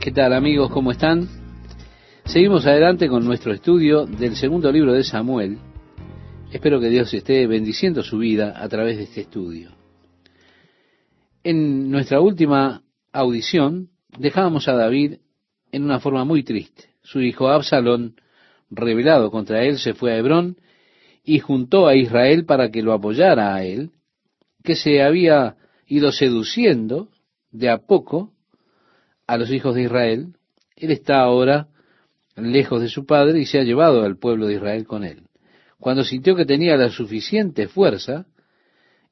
¿Qué tal amigos? ¿Cómo están? Seguimos adelante con nuestro estudio del segundo libro de Samuel. Espero que Dios esté bendiciendo su vida a través de este estudio. En nuestra última audición dejábamos a David en una forma muy triste. Su hijo Absalón, rebelado contra él, se fue a Hebrón y juntó a Israel para que lo apoyara a él, que se había ido seduciendo de a poco a los hijos de Israel. Él está ahora lejos de su padre y se ha llevado al pueblo de Israel con él. Cuando sintió que tenía la suficiente fuerza,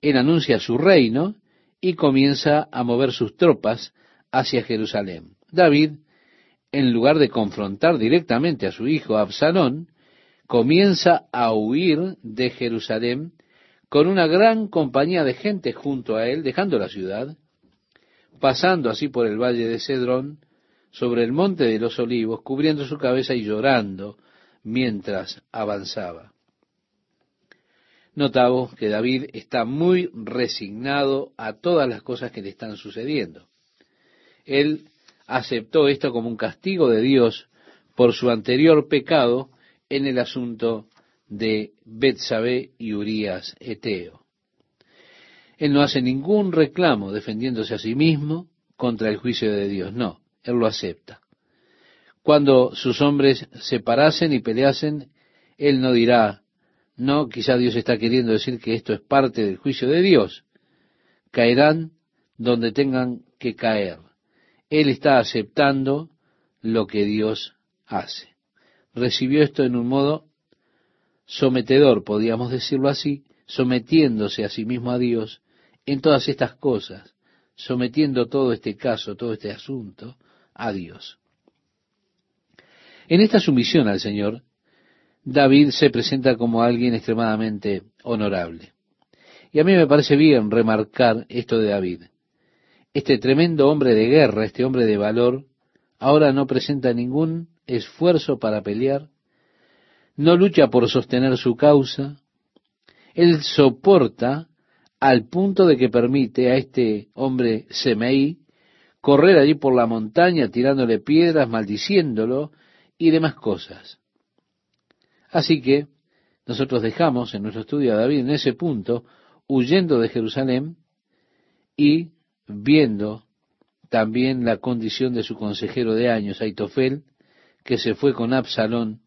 él anuncia su reino y comienza a mover sus tropas hacia Jerusalén. David, en lugar de confrontar directamente a su hijo Absalón, comienza a huir de Jerusalén con una gran compañía de gente junto a él, dejando la ciudad, pasando así por el valle de Cedrón, sobre el monte de los olivos, cubriendo su cabeza y llorando mientras avanzaba. Notamos que David está muy resignado a todas las cosas que le están sucediendo. Él aceptó esto como un castigo de Dios por su anterior pecado en el asunto de Betsabé y Urías Eteo. Él no hace ningún reclamo defendiéndose a sí mismo contra el juicio de Dios, no, él lo acepta. Cuando sus hombres se parasen y peleasen, él no dirá, no, quizá Dios está queriendo decir que esto es parte del juicio de Dios. Caerán donde tengan que caer. Él está aceptando lo que Dios hace. Recibió esto en un modo sometedor, podríamos decirlo así, sometiéndose a sí mismo a Dios en todas estas cosas, sometiendo todo este caso, todo este asunto a Dios. En esta sumisión al Señor, David se presenta como alguien extremadamente honorable. Y a mí me parece bien remarcar esto de David. Este tremendo hombre de guerra, este hombre de valor, ahora no presenta ningún esfuerzo para pelear, no lucha por sostener su causa, él soporta al punto de que permite a este hombre Semei correr allí por la montaña tirándole piedras, maldiciéndolo y demás cosas. Así que nosotros dejamos en nuestro estudio a David en ese punto, huyendo de Jerusalén y viendo también la condición de su consejero de años, Aitofel, que se fue con Absalón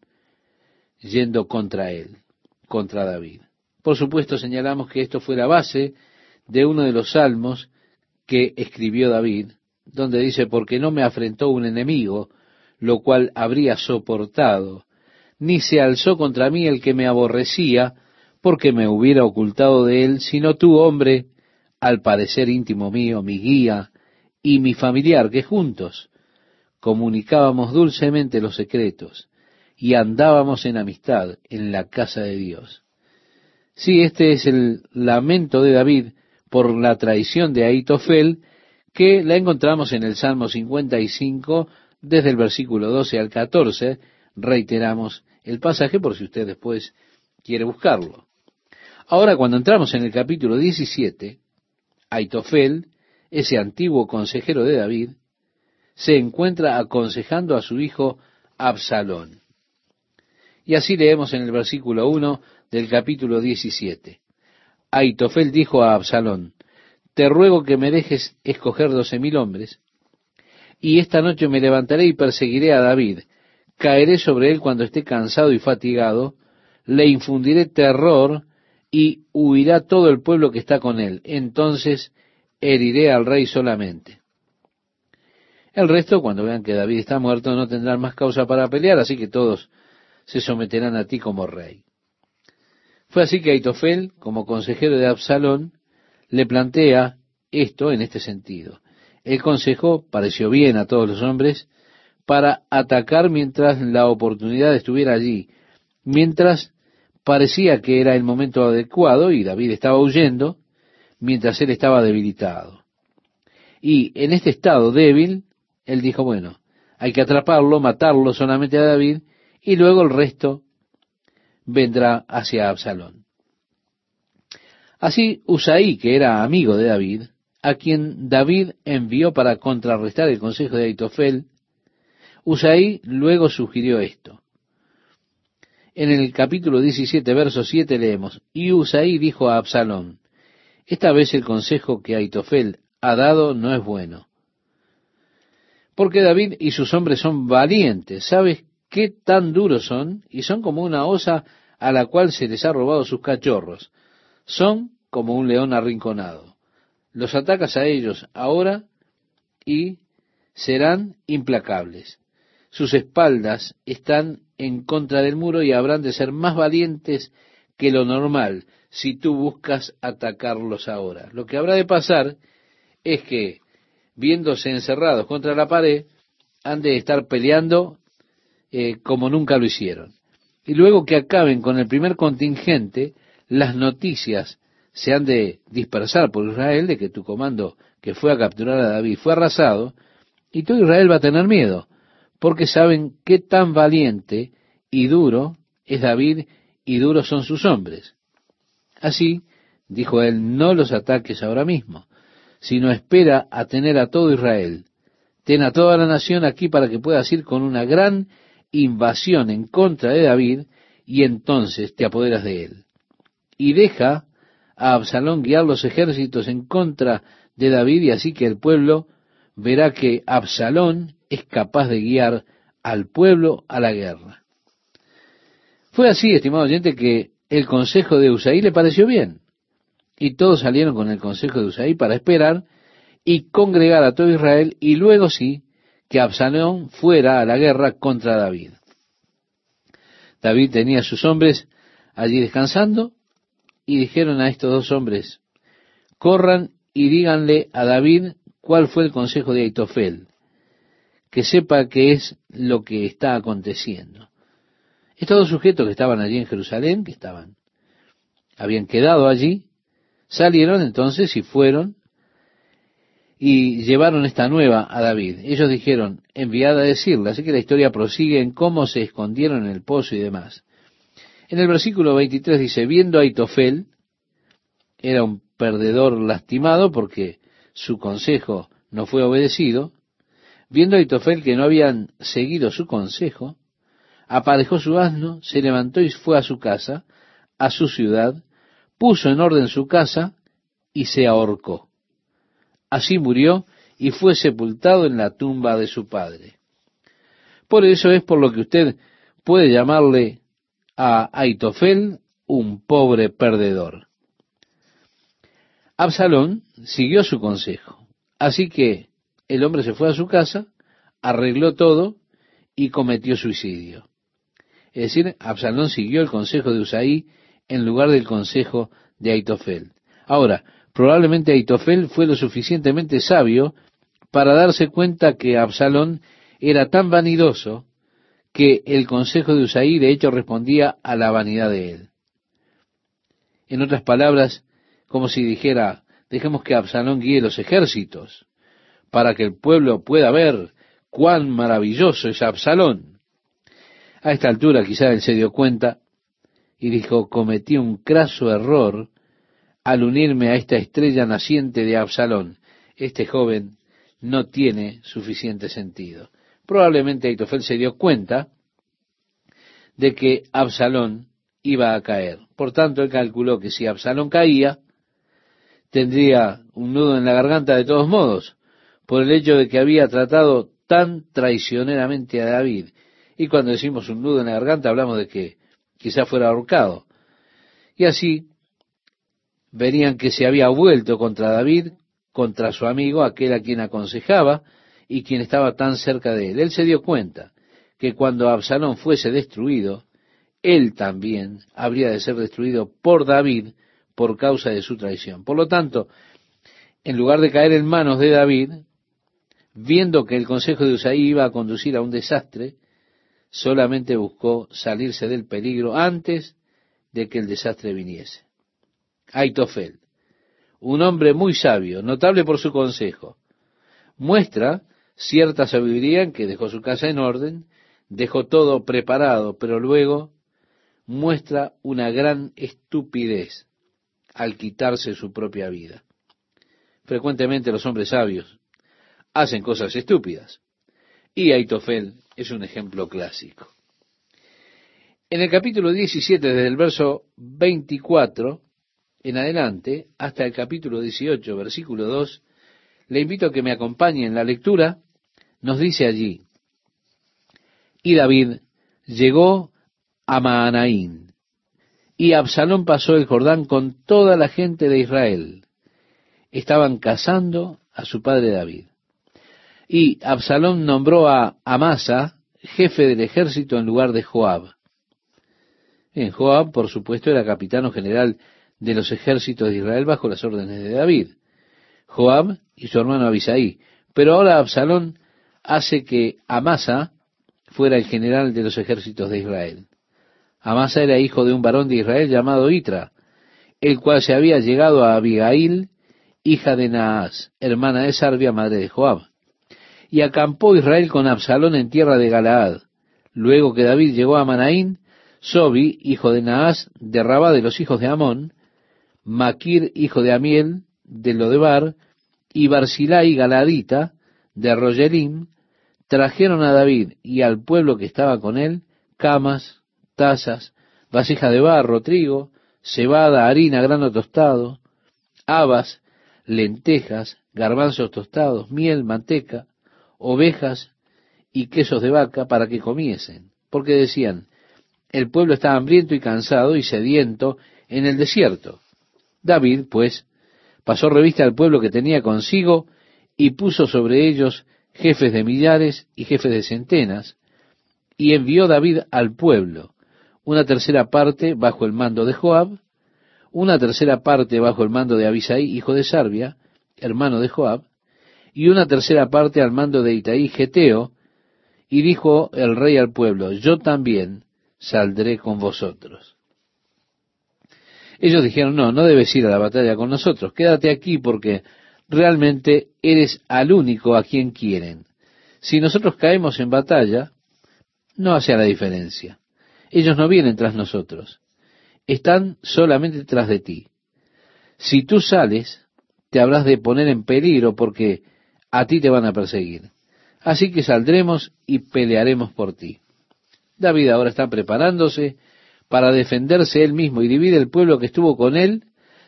yendo contra él, contra David. Por supuesto, señalamos que esto fue la base de uno de los salmos que escribió David, donde dice, porque no me afrentó un enemigo, lo cual habría soportado, ni se alzó contra mí el que me aborrecía, porque me hubiera ocultado de él, sino tú, hombre, al parecer íntimo mío, mi guía y mi familiar, que juntos comunicábamos dulcemente los secretos y andábamos en amistad en la casa de Dios. Sí, este es el lamento de David por la traición de Aitofel, que la encontramos en el Salmo 55, desde el versículo 12 al 14. Reiteramos el pasaje por si usted después quiere buscarlo. Ahora, cuando entramos en el capítulo 17, Aitofel, ese antiguo consejero de David, se encuentra aconsejando a su hijo Absalón. Y así leemos en el versículo 1 del capítulo 17. Aitofel dijo a Absalón, te ruego que me dejes escoger doce mil hombres, y esta noche me levantaré y perseguiré a David, caeré sobre él cuando esté cansado y fatigado, le infundiré terror y huirá todo el pueblo que está con él. Entonces heriré al rey solamente. El resto, cuando vean que David está muerto, no tendrán más causa para pelear, así que todos se someterán a ti como rey. Fue así que Aitofel, como consejero de Absalón, le plantea esto en este sentido. El consejo pareció bien a todos los hombres para atacar mientras la oportunidad estuviera allí, mientras parecía que era el momento adecuado y David estaba huyendo, mientras él estaba debilitado. Y en este estado débil, él dijo, bueno, hay que atraparlo, matarlo solamente a David y luego el resto vendrá hacia Absalón. Así Usaí, que era amigo de David, a quien David envió para contrarrestar el consejo de Aitofel, Usaí luego sugirió esto. En el capítulo 17, verso 7 leemos, y Usaí dijo a Absalón, esta vez el consejo que Aitofel ha dado no es bueno. Porque David y sus hombres son valientes. ¿Sabes qué tan duros son? Y son como una osa a la cual se les ha robado sus cachorros. Son como un león arrinconado. Los atacas a ellos ahora y serán implacables. Sus espaldas están en contra del muro y habrán de ser más valientes que lo normal si tú buscas atacarlos ahora. Lo que habrá de pasar es que, viéndose encerrados contra la pared, han de estar peleando eh, como nunca lo hicieron. Y luego que acaben con el primer contingente, las noticias se han de dispersar por Israel de que tu comando que fue a capturar a David fue arrasado, y todo Israel va a tener miedo, porque saben qué tan valiente y duro es David y duros son sus hombres. Así, dijo él, no los ataques ahora mismo, sino espera a tener a todo Israel. Ten a toda la nación aquí para que puedas ir con una gran invasión en contra de David y entonces te apoderas de él. Y deja a Absalón guiar los ejércitos en contra de David y así que el pueblo verá que Absalón es capaz de guiar al pueblo a la guerra. Fue así, estimado oyente, que el consejo de Usaí le pareció bien. Y todos salieron con el consejo de Usaí para esperar y congregar a todo Israel y luego sí que Absalón fuera a la guerra contra David. David tenía a sus hombres allí descansando y dijeron a estos dos hombres, corran y díganle a David cuál fue el consejo de Aitofel, que sepa qué es lo que está aconteciendo. Estos dos sujetos que estaban allí en Jerusalén, que estaban, habían quedado allí, salieron entonces y fueron y llevaron esta nueva a David. Ellos dijeron, enviada a decirle, así que la historia prosigue en cómo se escondieron en el pozo y demás. En el versículo 23 dice, viendo a Aitofel, era un perdedor lastimado porque su consejo no fue obedecido, viendo a Aitofel que no habían seguido su consejo, aparejó su asno, se levantó y fue a su casa, a su ciudad, puso en orden su casa y se ahorcó. Así murió y fue sepultado en la tumba de su padre. Por eso es por lo que usted puede llamarle a Aitofel un pobre perdedor. Absalón siguió su consejo. Así que el hombre se fue a su casa, arregló todo y cometió suicidio. Es decir, Absalón siguió el consejo de Usaí en lugar del consejo de Aitofel. Ahora, probablemente Aitofel fue lo suficientemente sabio para darse cuenta que Absalón era tan vanidoso que el consejo de Usaí de hecho respondía a la vanidad de él. En otras palabras, como si dijera, dejemos que Absalón guíe los ejércitos, para que el pueblo pueda ver cuán maravilloso es Absalón. A esta altura quizá él se dio cuenta y dijo, cometí un craso error al unirme a esta estrella naciente de Absalón. Este joven no tiene suficiente sentido. Probablemente Aitofel se dio cuenta de que Absalón iba a caer. Por tanto, él calculó que si Absalón caía, tendría un nudo en la garganta de todos modos, por el hecho de que había tratado tan traicioneramente a David y cuando decimos un nudo en la garganta hablamos de que quizá fuera ahorcado. Y así verían que se había vuelto contra David, contra su amigo, aquel a quien aconsejaba y quien estaba tan cerca de él. Él se dio cuenta que cuando Absalón fuese destruido, él también habría de ser destruido por David por causa de su traición. Por lo tanto, en lugar de caer en manos de David, viendo que el consejo de Usaí iba a conducir a un desastre, solamente buscó salirse del peligro antes de que el desastre viniese. Aitofel, un hombre muy sabio, notable por su consejo, muestra cierta sabiduría en que dejó su casa en orden, dejó todo preparado, pero luego muestra una gran estupidez al quitarse su propia vida. Frecuentemente los hombres sabios hacen cosas estúpidas. Y Aitofel es un ejemplo clásico. En el capítulo 17, desde el verso 24 en adelante, hasta el capítulo 18, versículo 2, le invito a que me acompañe en la lectura, nos dice allí, y David llegó a Maanaín, y Absalón pasó el Jordán con toda la gente de Israel. Estaban cazando a su padre David. Y Absalón nombró a Amasa jefe del ejército en lugar de Joab. En Joab, por supuesto, era capitano general de los ejércitos de Israel bajo las órdenes de David. Joab y su hermano Abisaí. Pero ahora Absalón hace que Amasa fuera el general de los ejércitos de Israel. Amasa era hijo de un varón de Israel llamado Itra, el cual se había llegado a Abigail, hija de Naas, hermana de Sarbia, madre de Joab. Y acampó Israel con Absalón en tierra de Galaad. Luego que David llegó a Manaín, Sobi, hijo de Naas, de de los hijos de Amón, Maquir, hijo de Amiel, de Lodebar, y Barzilai Galadita, de Rogelim, trajeron a David y al pueblo que estaba con él camas, tazas, vasija de barro, trigo, cebada, harina, grano tostado, habas, lentejas, garbanzos tostados, miel, manteca, ovejas y quesos de vaca para que comiesen, porque decían, el pueblo está hambriento y cansado y sediento en el desierto. David, pues, pasó revista al pueblo que tenía consigo y puso sobre ellos jefes de millares y jefes de centenas, y envió David al pueblo, una tercera parte bajo el mando de Joab, una tercera parte bajo el mando de Abisai, hijo de Sarbia, hermano de Joab, y una tercera parte al mando de Itaí Geteo, y dijo el rey al pueblo, yo también saldré con vosotros. Ellos dijeron, no, no debes ir a la batalla con nosotros, quédate aquí porque realmente eres al único a quien quieren. Si nosotros caemos en batalla, no hace la diferencia. Ellos no vienen tras nosotros, están solamente tras de ti. Si tú sales, te habrás de poner en peligro porque a ti te van a perseguir. Así que saldremos y pelearemos por ti. David ahora está preparándose para defenderse él mismo y divide el pueblo que estuvo con él,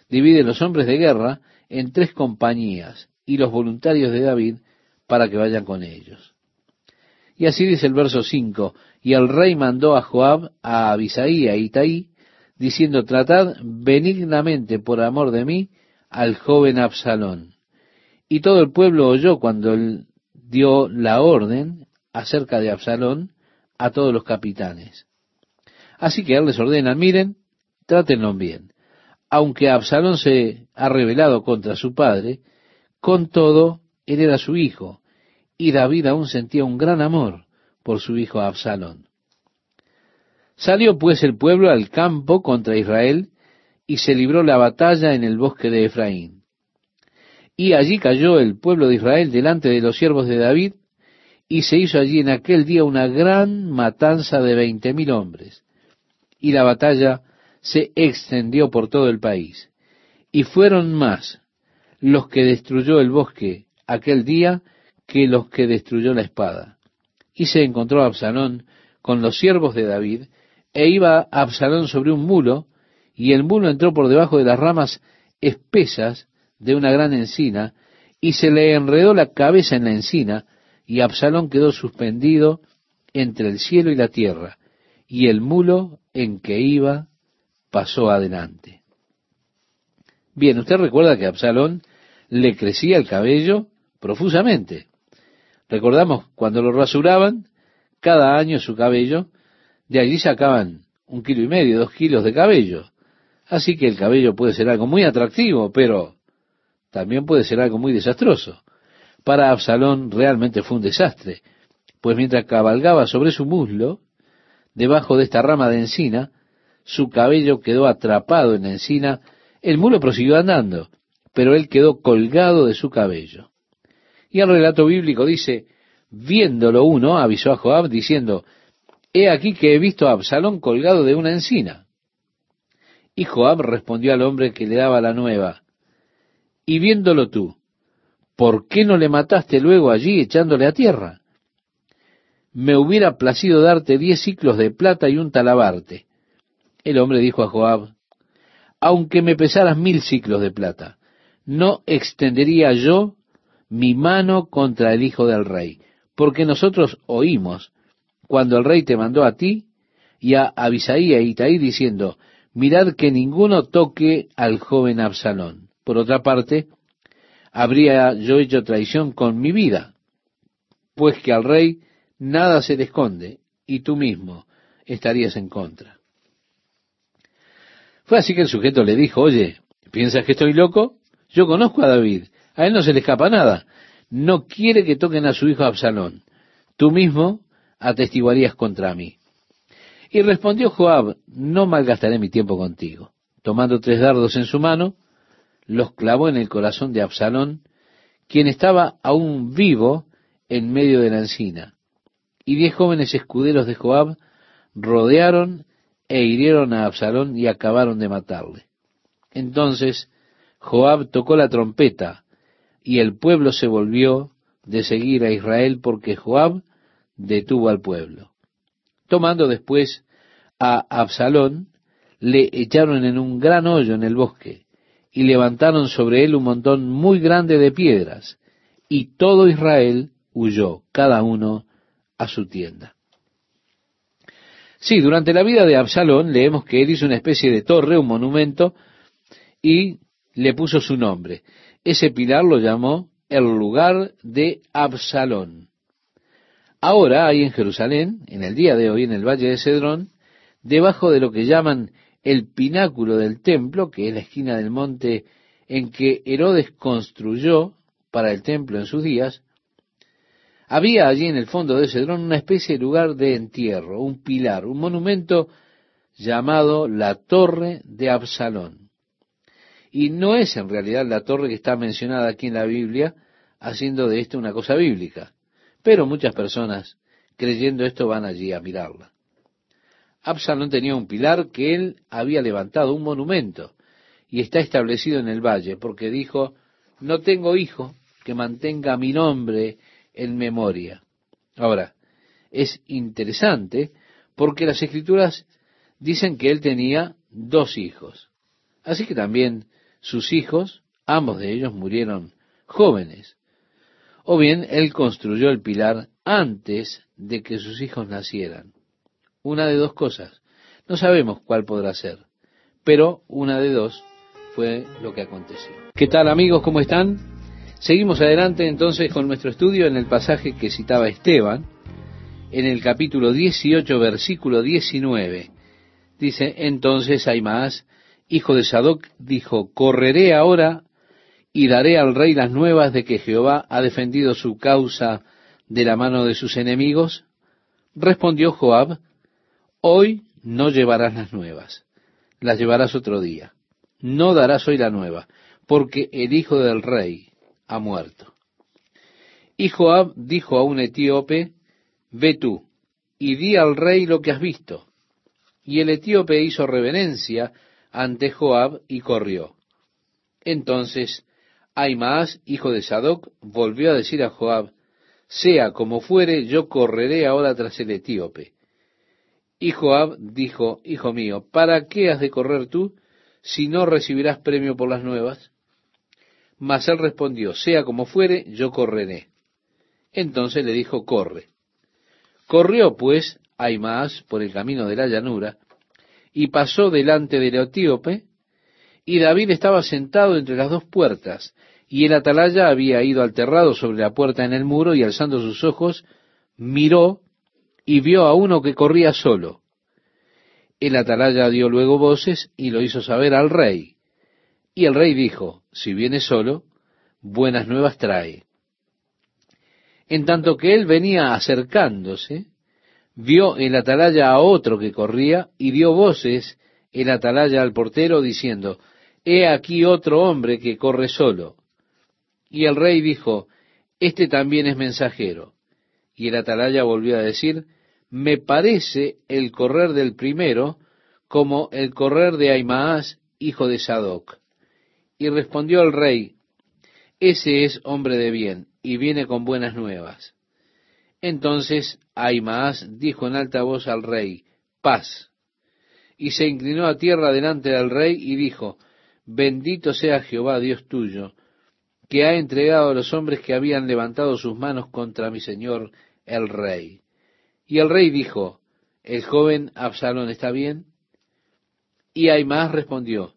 divide los hombres de guerra en tres compañías y los voluntarios de David para que vayan con ellos. Y así dice el verso 5, y el rey mandó a Joab, a Abisaí, a Itaí, diciendo, tratad benignamente por amor de mí al joven Absalón. Y todo el pueblo oyó cuando él dio la orden acerca de Absalón a todos los capitanes. Así que él les ordena, miren, trátenlo bien aunque Absalón se ha rebelado contra su padre, con todo, él era su hijo, y David aún sentía un gran amor por su hijo Absalón. Salió pues el pueblo al campo contra Israel, y se libró la batalla en el bosque de Efraín. Y allí cayó el pueblo de Israel delante de los siervos de David, y se hizo allí en aquel día una gran matanza de veinte mil hombres. Y la batalla se extendió por todo el país. Y fueron más los que destruyó el bosque aquel día que los que destruyó la espada. Y se encontró Absalón con los siervos de David, e iba Absalón sobre un mulo, y el mulo entró por debajo de las ramas espesas de una gran encina, y se le enredó la cabeza en la encina, y Absalón quedó suspendido entre el cielo y la tierra, y el mulo en que iba pasó adelante. Bien, usted recuerda que Absalón le crecía el cabello profusamente. Recordamos cuando lo rasuraban, cada año su cabello, de allí sacaban un kilo y medio, dos kilos de cabello. Así que el cabello puede ser algo muy atractivo, pero también puede ser algo muy desastroso. Para Absalón realmente fue un desastre, pues mientras cabalgaba sobre su muslo, debajo de esta rama de encina, su cabello quedó atrapado en la encina, el mulo prosiguió andando, pero él quedó colgado de su cabello. Y el relato bíblico dice, viéndolo uno, avisó a Joab diciendo, he aquí que he visto a Absalón colgado de una encina. Y Joab respondió al hombre que le daba la nueva, y viéndolo tú, ¿por qué no le mataste luego allí echándole a tierra? Me hubiera placido darte diez ciclos de plata y un talabarte. El hombre dijo a Joab, aunque me pesaras mil ciclos de plata, no extendería yo mi mano contra el hijo del rey, porque nosotros oímos cuando el rey te mandó a ti y a Abisaí a Itaí diciendo, mirad que ninguno toque al joven Absalón. Por otra parte, habría yo hecho traición con mi vida, pues que al rey nada se le esconde, y tú mismo estarías en contra. Fue así que el sujeto le dijo, oye, ¿piensas que estoy loco? Yo conozco a David, a él no se le escapa nada. No quiere que toquen a su hijo Absalón. Tú mismo atestiguarías contra mí. Y respondió Joab, no malgastaré mi tiempo contigo. Tomando tres dardos en su mano, los clavó en el corazón de Absalón, quien estaba aún vivo en medio de la encina. Y diez jóvenes escuderos de Joab rodearon e hirieron a Absalón y acabaron de matarle. Entonces Joab tocó la trompeta y el pueblo se volvió de seguir a Israel porque Joab detuvo al pueblo. Tomando después a Absalón, le echaron en un gran hoyo en el bosque y levantaron sobre él un montón muy grande de piedras y todo Israel huyó, cada uno a su tienda. Sí, durante la vida de Absalón leemos que él hizo una especie de torre, un monumento, y le puso su nombre. Ese pilar lo llamó el lugar de Absalón. Ahora hay en Jerusalén, en el día de hoy, en el valle de Cedrón, debajo de lo que llaman el pináculo del templo, que es la esquina del monte en que Herodes construyó para el templo en sus días, había allí en el fondo de Cedrón una especie de lugar de entierro, un pilar, un monumento llamado la Torre de Absalón. Y no es en realidad la torre que está mencionada aquí en la Biblia, haciendo de esto una cosa bíblica. Pero muchas personas, creyendo esto, van allí a mirarla. Absalón tenía un pilar que él había levantado, un monumento, y está establecido en el valle, porque dijo, no tengo hijo que mantenga mi nombre en memoria. Ahora, es interesante porque las escrituras dicen que él tenía dos hijos. Así que también sus hijos, ambos de ellos murieron jóvenes. O bien él construyó el pilar antes de que sus hijos nacieran. Una de dos cosas. No sabemos cuál podrá ser, pero una de dos fue lo que aconteció. ¿Qué tal amigos? ¿Cómo están? Seguimos adelante entonces con nuestro estudio en el pasaje que citaba Esteban, en el capítulo 18, versículo 19. Dice, entonces Aimaas, hijo de Sadoc, dijo, correré ahora y daré al rey las nuevas de que Jehová ha defendido su causa de la mano de sus enemigos. Respondió Joab, hoy no llevarás las nuevas, las llevarás otro día. No darás hoy la nueva, porque el hijo del rey, ha muerto. Y Joab dijo a un etíope, ve tú, y di al rey lo que has visto. Y el etíope hizo reverencia ante Joab y corrió. Entonces Aimaas, hijo de Sadoc, volvió a decir a Joab, sea como fuere, yo correré ahora tras el etíope. Y Joab dijo, Hijo mío, ¿para qué has de correr tú si no recibirás premio por las nuevas? Mas él respondió, sea como fuere, yo correré. Entonces le dijo, corre. Corrió pues Aimaas por el camino de la llanura, y pasó delante del etíope, y David estaba sentado entre las dos puertas, y el atalaya había ido alterrado sobre la puerta en el muro, y alzando sus ojos, miró y vio a uno que corría solo. El atalaya dio luego voces y lo hizo saber al rey. Y el rey dijo, si viene solo, buenas nuevas trae. En tanto que él venía acercándose, vio el atalaya a otro que corría y dio voces el atalaya al portero diciendo, He aquí otro hombre que corre solo. Y el rey dijo, Este también es mensajero. Y el atalaya volvió a decir, Me parece el correr del primero como el correr de Aimaas, hijo de Sadoc. Y respondió el rey, ese es hombre de bien y viene con buenas nuevas. Entonces Aimaas dijo en alta voz al rey, paz. Y se inclinó a tierra delante del rey y dijo, bendito sea Jehová Dios tuyo, que ha entregado a los hombres que habían levantado sus manos contra mi señor el rey. Y el rey dijo, ¿el joven Absalón está bien? Y Aimaas respondió,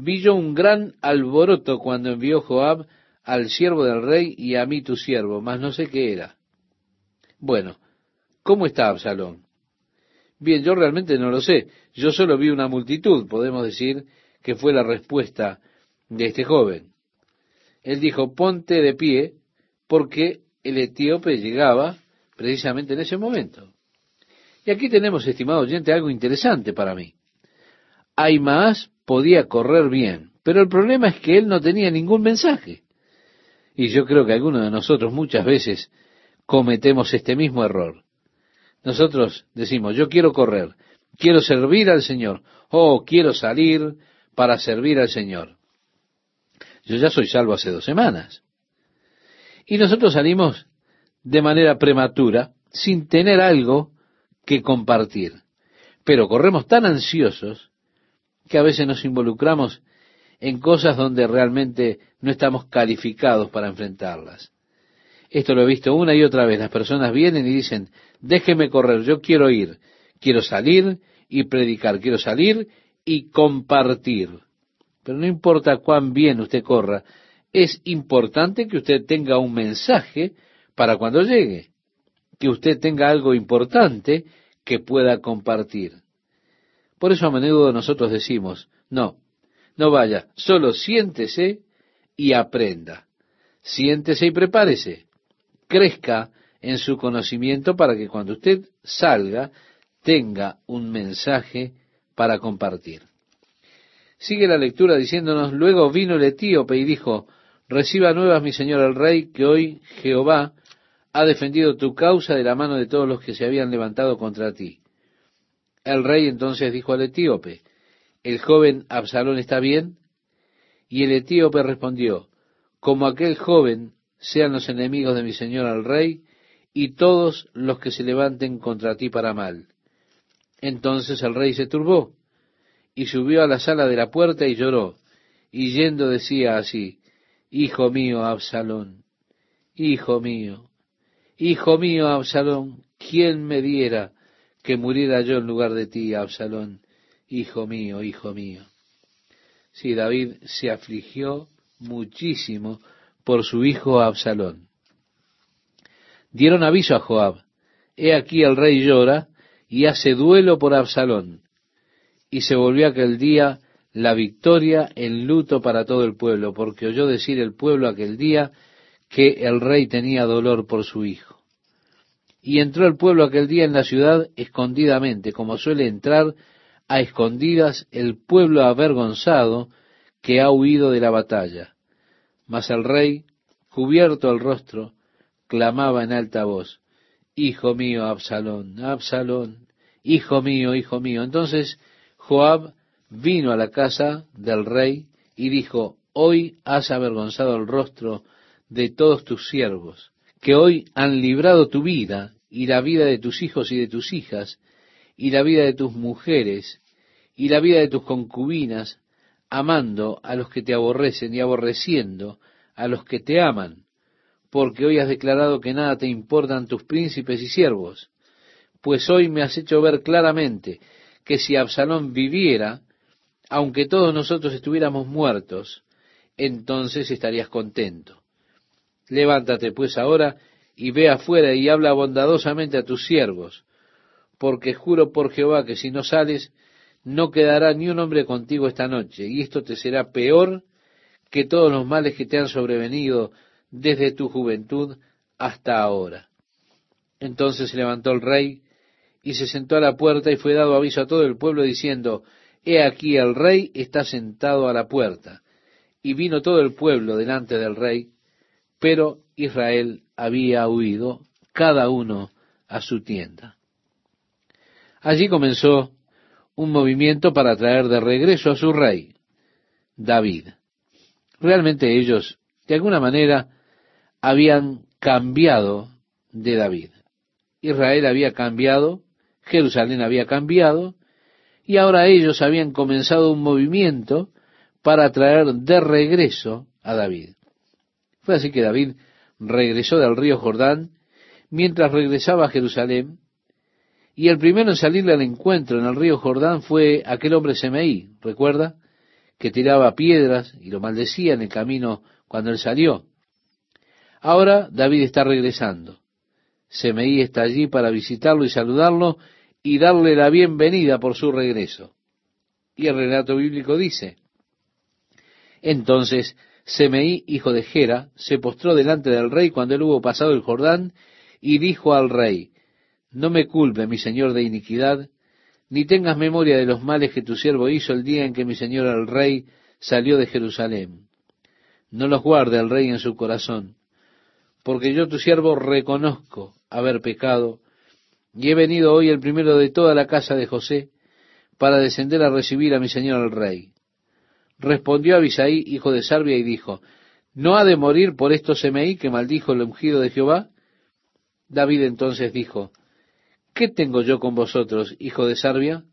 vi yo un gran alboroto cuando envió Joab al siervo del rey y a mí tu siervo, mas no sé qué era. Bueno, ¿cómo está Absalón? Bien, yo realmente no lo sé. Yo solo vi una multitud, podemos decir que fue la respuesta de este joven. Él dijo, ponte de pie, porque el etíope llegaba precisamente en ese momento. Y aquí tenemos, estimado oyente, algo interesante para mí. Aimaas podía correr bien, pero el problema es que él no tenía ningún mensaje. Y yo creo que algunos de nosotros muchas veces cometemos este mismo error. Nosotros decimos, yo quiero correr, quiero servir al Señor, oh, quiero salir para servir al Señor. Yo ya soy salvo hace dos semanas. Y nosotros salimos de manera prematura, sin tener algo que compartir. Pero corremos tan ansiosos que a veces nos involucramos en cosas donde realmente no estamos calificados para enfrentarlas. Esto lo he visto una y otra vez. Las personas vienen y dicen, déjeme correr, yo quiero ir, quiero salir y predicar, quiero salir y compartir. Pero no importa cuán bien usted corra, es importante que usted tenga un mensaje para cuando llegue, que usted tenga algo importante que pueda compartir. Por eso a menudo nosotros decimos, no, no vaya, solo siéntese y aprenda. Siéntese y prepárese crezca en su conocimiento para que cuando usted salga tenga un mensaje para compartir. Sigue la lectura diciéndonos, luego vino el etíope y dijo, reciba nuevas mi señor el rey, que hoy Jehová ha defendido tu causa de la mano de todos los que se habían levantado contra ti. El rey entonces dijo al etíope, ¿el joven Absalón está bien? Y el etíope respondió, como aquel joven sean los enemigos de mi señor al rey, y todos los que se levanten contra ti para mal. Entonces el rey se turbó, y subió a la sala de la puerta y lloró, y yendo decía así, Hijo mío, Absalón, hijo mío, hijo mío, Absalón, ¿quién me diera que muriera yo en lugar de ti, Absalón? Hijo mío, hijo mío. Sí, David se afligió muchísimo por su hijo Absalón. Dieron aviso a Joab, he aquí el rey llora y hace duelo por Absalón. Y se volvió aquel día la victoria en luto para todo el pueblo, porque oyó decir el pueblo aquel día que el rey tenía dolor por su hijo. Y entró el pueblo aquel día en la ciudad escondidamente, como suele entrar a escondidas el pueblo avergonzado que ha huido de la batalla. Mas el rey, cubierto el rostro, clamaba en alta voz, Hijo mío, Absalón, Absalón, hijo mío, hijo mío. Entonces Joab vino a la casa del rey y dijo, Hoy has avergonzado el rostro de todos tus siervos, que hoy han librado tu vida y la vida de tus hijos y de tus hijas, y la vida de tus mujeres, y la vida de tus concubinas, amando a los que te aborrecen y aborreciendo a los que te aman, porque hoy has declarado que nada te importan tus príncipes y siervos, pues hoy me has hecho ver claramente que si Absalón viviera, aunque todos nosotros estuviéramos muertos, entonces estarías contento. Levántate pues ahora y ve afuera y habla bondadosamente a tus siervos, porque juro por Jehová que si no sales, no quedará ni un hombre contigo esta noche, y esto te será peor que todos los males que te han sobrevenido desde tu juventud hasta ahora. Entonces se levantó el rey y se sentó a la puerta y fue dado aviso a todo el pueblo diciendo, He aquí el rey está sentado a la puerta. Y vino todo el pueblo delante del rey, pero Israel había huido, cada uno a su tienda. Allí comenzó un movimiento para traer de regreso a su rey, David. Realmente ellos, de alguna manera, habían cambiado de David. Israel había cambiado, Jerusalén había cambiado, y ahora ellos habían comenzado un movimiento para traer de regreso a David. Fue así que David regresó del río Jordán mientras regresaba a Jerusalén, y el primero en salirle al encuentro en el río Jordán fue aquel hombre Semeí, ¿recuerda? Que tiraba piedras y lo maldecía en el camino cuando él salió. Ahora David está regresando. Semeí está allí para visitarlo y saludarlo y darle la bienvenida por su regreso. Y el relato bíblico dice, entonces Semeí, hijo de Gera, se postró delante del rey cuando él hubo pasado el Jordán y dijo al rey, no me culpe, mi señor, de iniquidad, ni tengas memoria de los males que tu siervo hizo el día en que mi señor el rey salió de Jerusalén. No los guarde el rey en su corazón, porque yo tu siervo reconozco haber pecado, y he venido hoy el primero de toda la casa de José, para descender a recibir a mi señor el rey. Respondió Abisaí, hijo de Sarbia, y dijo, ¿no ha de morir por esto Semeí que maldijo el ungido de Jehová? David entonces dijo, ¿qué tengo yo con vosotros, hijo de Sarbia,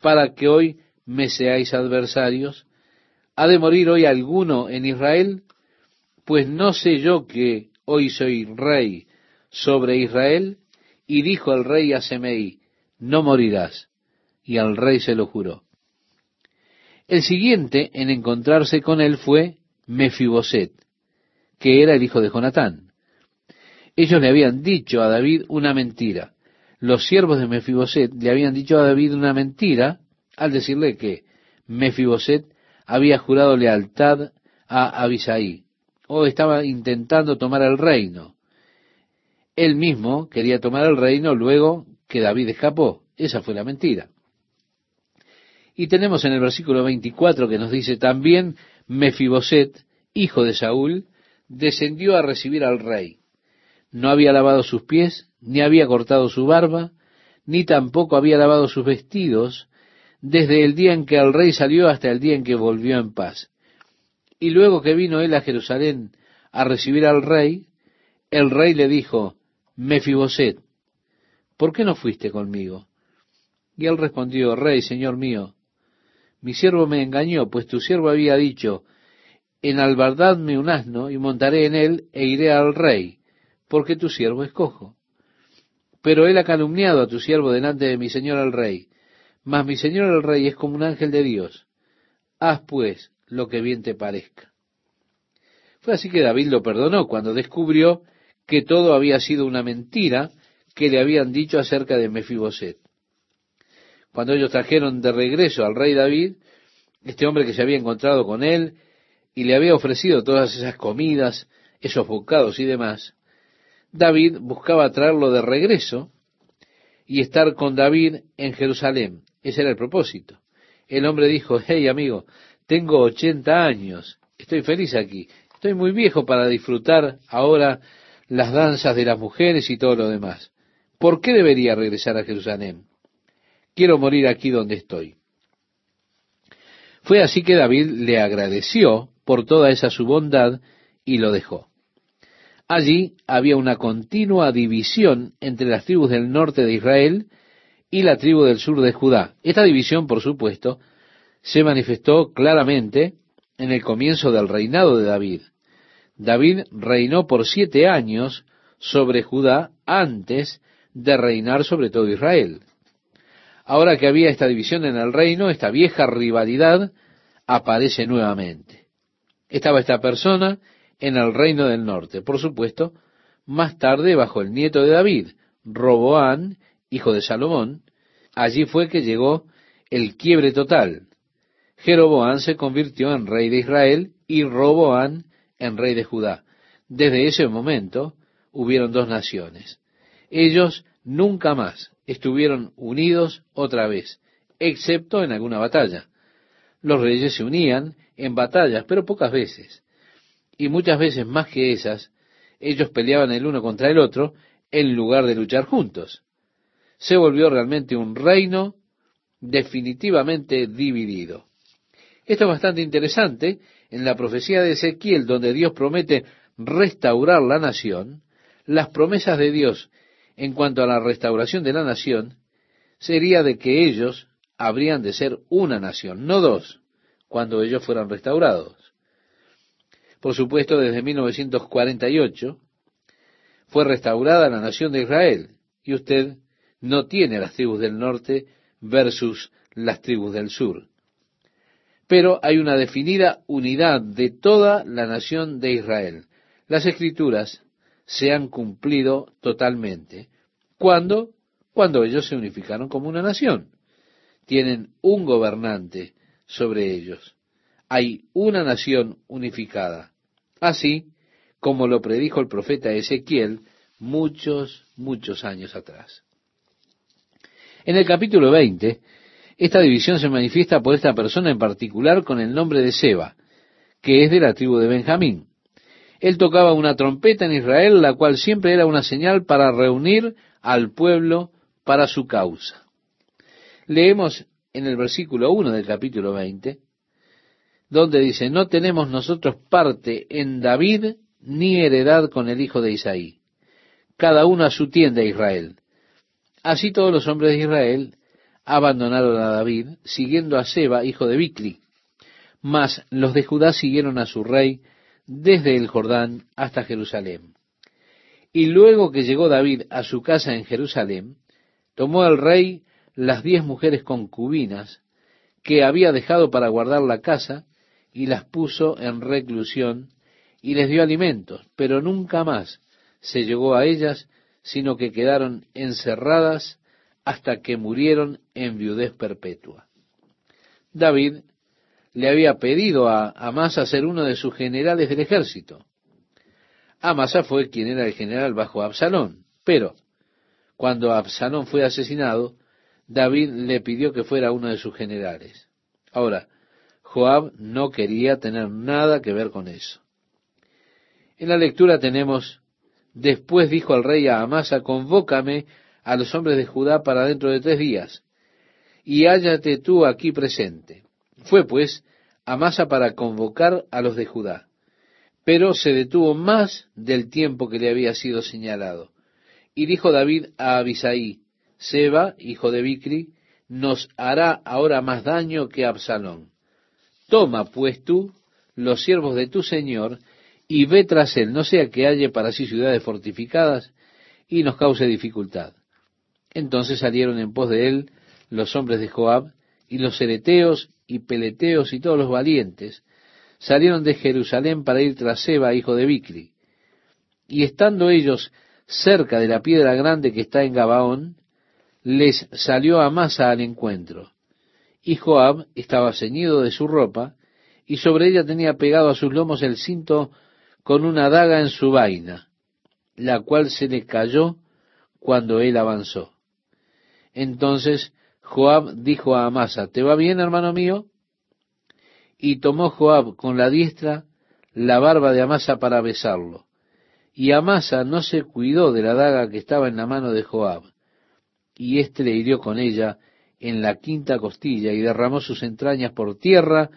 para que hoy me seáis adversarios? ¿Ha de morir hoy alguno en Israel? Pues no sé yo que hoy soy rey sobre Israel. Y dijo el rey a Semeí, no morirás. Y al rey se lo juró. El siguiente en encontrarse con él fue Mefiboset, que era el hijo de Jonatán. Ellos le habían dicho a David una mentira. Los siervos de Mefiboset le habían dicho a David una mentira al decirle que Mefiboset había jurado lealtad a Abisaí, o estaba intentando tomar el reino. Él mismo quería tomar el reino luego que David escapó. Esa fue la mentira. Y tenemos en el versículo 24 que nos dice también Mefiboset, hijo de Saúl, descendió a recibir al rey no había lavado sus pies, ni había cortado su barba, ni tampoco había lavado sus vestidos, desde el día en que el rey salió hasta el día en que volvió en paz. Y luego que vino él a Jerusalén a recibir al rey, el rey le dijo, Mefiboset, ¿por qué no fuiste conmigo? Y él respondió, Rey, señor mío, mi siervo me engañó, pues tu siervo había dicho, enalbardadme un asno y montaré en él e iré al rey porque tu siervo es cojo. Pero él ha calumniado a tu siervo delante de mi señor el rey. Mas mi señor el rey es como un ángel de Dios. Haz pues lo que bien te parezca. Fue así que David lo perdonó cuando descubrió que todo había sido una mentira que le habían dicho acerca de Mefiboset. Cuando ellos trajeron de regreso al rey David, este hombre que se había encontrado con él y le había ofrecido todas esas comidas, esos bocados y demás, David buscaba traerlo de regreso y estar con David en Jerusalén. Ese era el propósito. El hombre dijo, hey amigo, tengo 80 años, estoy feliz aquí, estoy muy viejo para disfrutar ahora las danzas de las mujeres y todo lo demás. ¿Por qué debería regresar a Jerusalén? Quiero morir aquí donde estoy. Fue así que David le agradeció por toda esa su bondad y lo dejó. Allí había una continua división entre las tribus del norte de Israel y la tribu del sur de Judá. Esta división, por supuesto, se manifestó claramente en el comienzo del reinado de David. David reinó por siete años sobre Judá antes de reinar sobre todo Israel. Ahora que había esta división en el reino, esta vieja rivalidad aparece nuevamente. Estaba esta persona en el reino del norte. Por supuesto, más tarde bajo el nieto de David, Roboán, hijo de Salomón, allí fue que llegó el quiebre total. Jeroboán se convirtió en rey de Israel y Roboán en rey de Judá. Desde ese momento hubieron dos naciones. Ellos nunca más estuvieron unidos otra vez, excepto en alguna batalla. Los reyes se unían en batallas, pero pocas veces y muchas veces más que esas, ellos peleaban el uno contra el otro en lugar de luchar juntos. Se volvió realmente un reino definitivamente dividido. Esto es bastante interesante en la profecía de Ezequiel, donde Dios promete restaurar la nación. Las promesas de Dios en cuanto a la restauración de la nación, sería de que ellos habrían de ser una nación, no dos, cuando ellos fueran restaurados. Por supuesto, desde 1948 fue restaurada la nación de Israel, y usted no tiene las tribus del norte versus las tribus del sur. Pero hay una definida unidad de toda la nación de Israel. Las escrituras se han cumplido totalmente. ¿Cuándo? Cuando ellos se unificaron como una nación. Tienen un gobernante sobre ellos. Hay una nación unificada. Así como lo predijo el profeta Ezequiel muchos, muchos años atrás. En el capítulo 20, esta división se manifiesta por esta persona en particular con el nombre de Seba, que es de la tribu de Benjamín. Él tocaba una trompeta en Israel, la cual siempre era una señal para reunir al pueblo para su causa. Leemos en el versículo 1 del capítulo 20, donde dice, no tenemos nosotros parte en David ni heredad con el hijo de Isaí, cada uno a su tienda Israel. Así todos los hombres de Israel abandonaron a David, siguiendo a Seba, hijo de Bicli. Mas los de Judá siguieron a su rey desde el Jordán hasta Jerusalén. Y luego que llegó David a su casa en Jerusalén, tomó el rey las diez mujeres concubinas que había dejado para guardar la casa y las puso en reclusión y les dio alimentos, pero nunca más se llegó a ellas, sino que quedaron encerradas hasta que murieron en viudez perpetua. David le había pedido a Amasa ser uno de sus generales del ejército. Amasa fue quien era el general bajo Absalón, pero cuando Absalón fue asesinado, David le pidió que fuera uno de sus generales. Ahora, Joab no quería tener nada que ver con eso. En la lectura tenemos, después dijo al rey a Amasa, convócame a los hombres de Judá para dentro de tres días, y hállate tú aquí presente. Fue pues Amasa para convocar a los de Judá, pero se detuvo más del tiempo que le había sido señalado. Y dijo David a Abisaí, Seba, hijo de Bicri, nos hará ahora más daño que Absalón. Toma pues tú los siervos de tu señor y ve tras él, no sea que halle para sí ciudades fortificadas y nos cause dificultad. Entonces salieron en pos de él los hombres de Joab y los ereteos y peleteos y todos los valientes salieron de Jerusalén para ir tras Seba, hijo de Bicri. Y estando ellos cerca de la piedra grande que está en Gabaón, les salió Amasa al encuentro. Y Joab estaba ceñido de su ropa, y sobre ella tenía pegado a sus lomos el cinto con una daga en su vaina, la cual se le cayó cuando él avanzó. Entonces Joab dijo a Amasa, ¿te va bien, hermano mío? Y tomó Joab con la diestra la barba de Amasa para besarlo. Y Amasa no se cuidó de la daga que estaba en la mano de Joab. Y éste le hirió con ella en la quinta costilla y derramó sus entrañas por tierra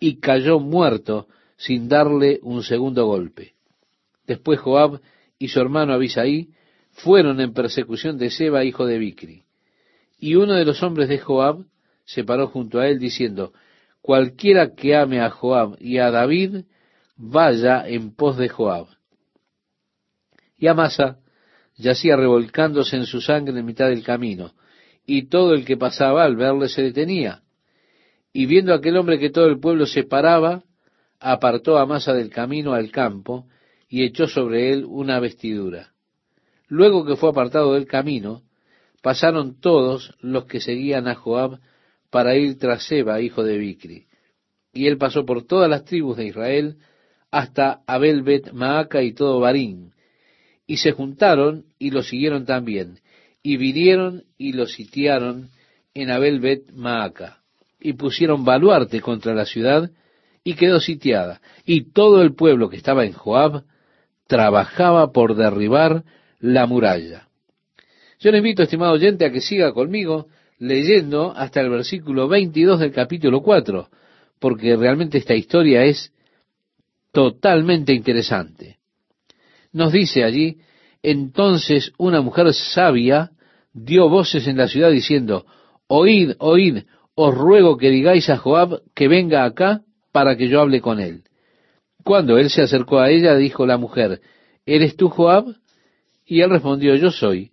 y cayó muerto sin darle un segundo golpe. Después Joab y su hermano Abisaí fueron en persecución de Seba, hijo de Bicri. Y uno de los hombres de Joab se paró junto a él diciendo, cualquiera que ame a Joab y a David, vaya en pos de Joab. Y Amasa yacía revolcándose en su sangre en mitad del camino, y todo el que pasaba al verle se detenía. Y viendo aquel hombre que todo el pueblo se paraba, apartó a Amasa del camino al campo y echó sobre él una vestidura. Luego que fue apartado del camino, pasaron todos los que seguían a Joab para ir tras Seba, hijo de Bicri. Y él pasó por todas las tribus de Israel hasta Abelbet Maaca y todo Barín. Y se juntaron y lo siguieron también. Y vinieron y lo sitiaron en Abelbet Maaca. Y pusieron baluarte contra la ciudad y quedó sitiada. Y todo el pueblo que estaba en Joab trabajaba por derribar la muralla. Yo le invito, estimado oyente, a que siga conmigo leyendo hasta el versículo 22 del capítulo 4, porque realmente esta historia es totalmente interesante. Nos dice allí Entonces una mujer sabia dio voces en la ciudad diciendo, Oíd, oíd, os ruego que digáis a Joab que venga acá para que yo hable con él. Cuando él se acercó a ella, dijo la mujer, ¿Eres tú Joab? Y él respondió, Yo soy.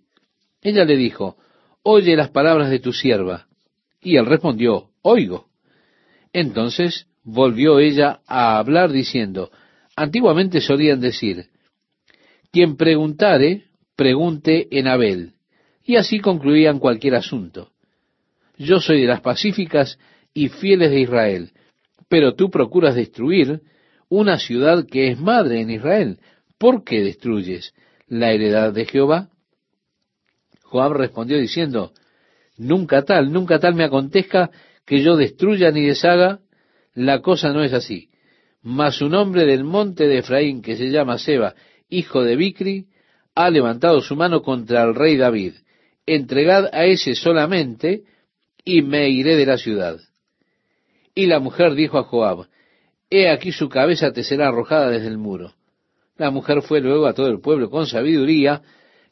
Ella le dijo, Oye las palabras de tu sierva. Y él respondió, Oigo. Entonces volvió ella a hablar diciendo, Antiguamente solían decir, quien preguntare, pregunte en Abel. Y así concluían cualquier asunto. Yo soy de las pacíficas y fieles de Israel, pero tú procuras destruir una ciudad que es madre en Israel. ¿Por qué destruyes la heredad de Jehová? Joab respondió diciendo, Nunca tal, nunca tal me acontezca que yo destruya ni deshaga, la cosa no es así. Mas un hombre del monte de Efraín, que se llama Seba, hijo de Bicri, ha levantado su mano contra el rey David. Entregad a ese solamente, y me iré de la ciudad. Y la mujer dijo a Joab, He aquí su cabeza te será arrojada desde el muro. La mujer fue luego a todo el pueblo con sabiduría,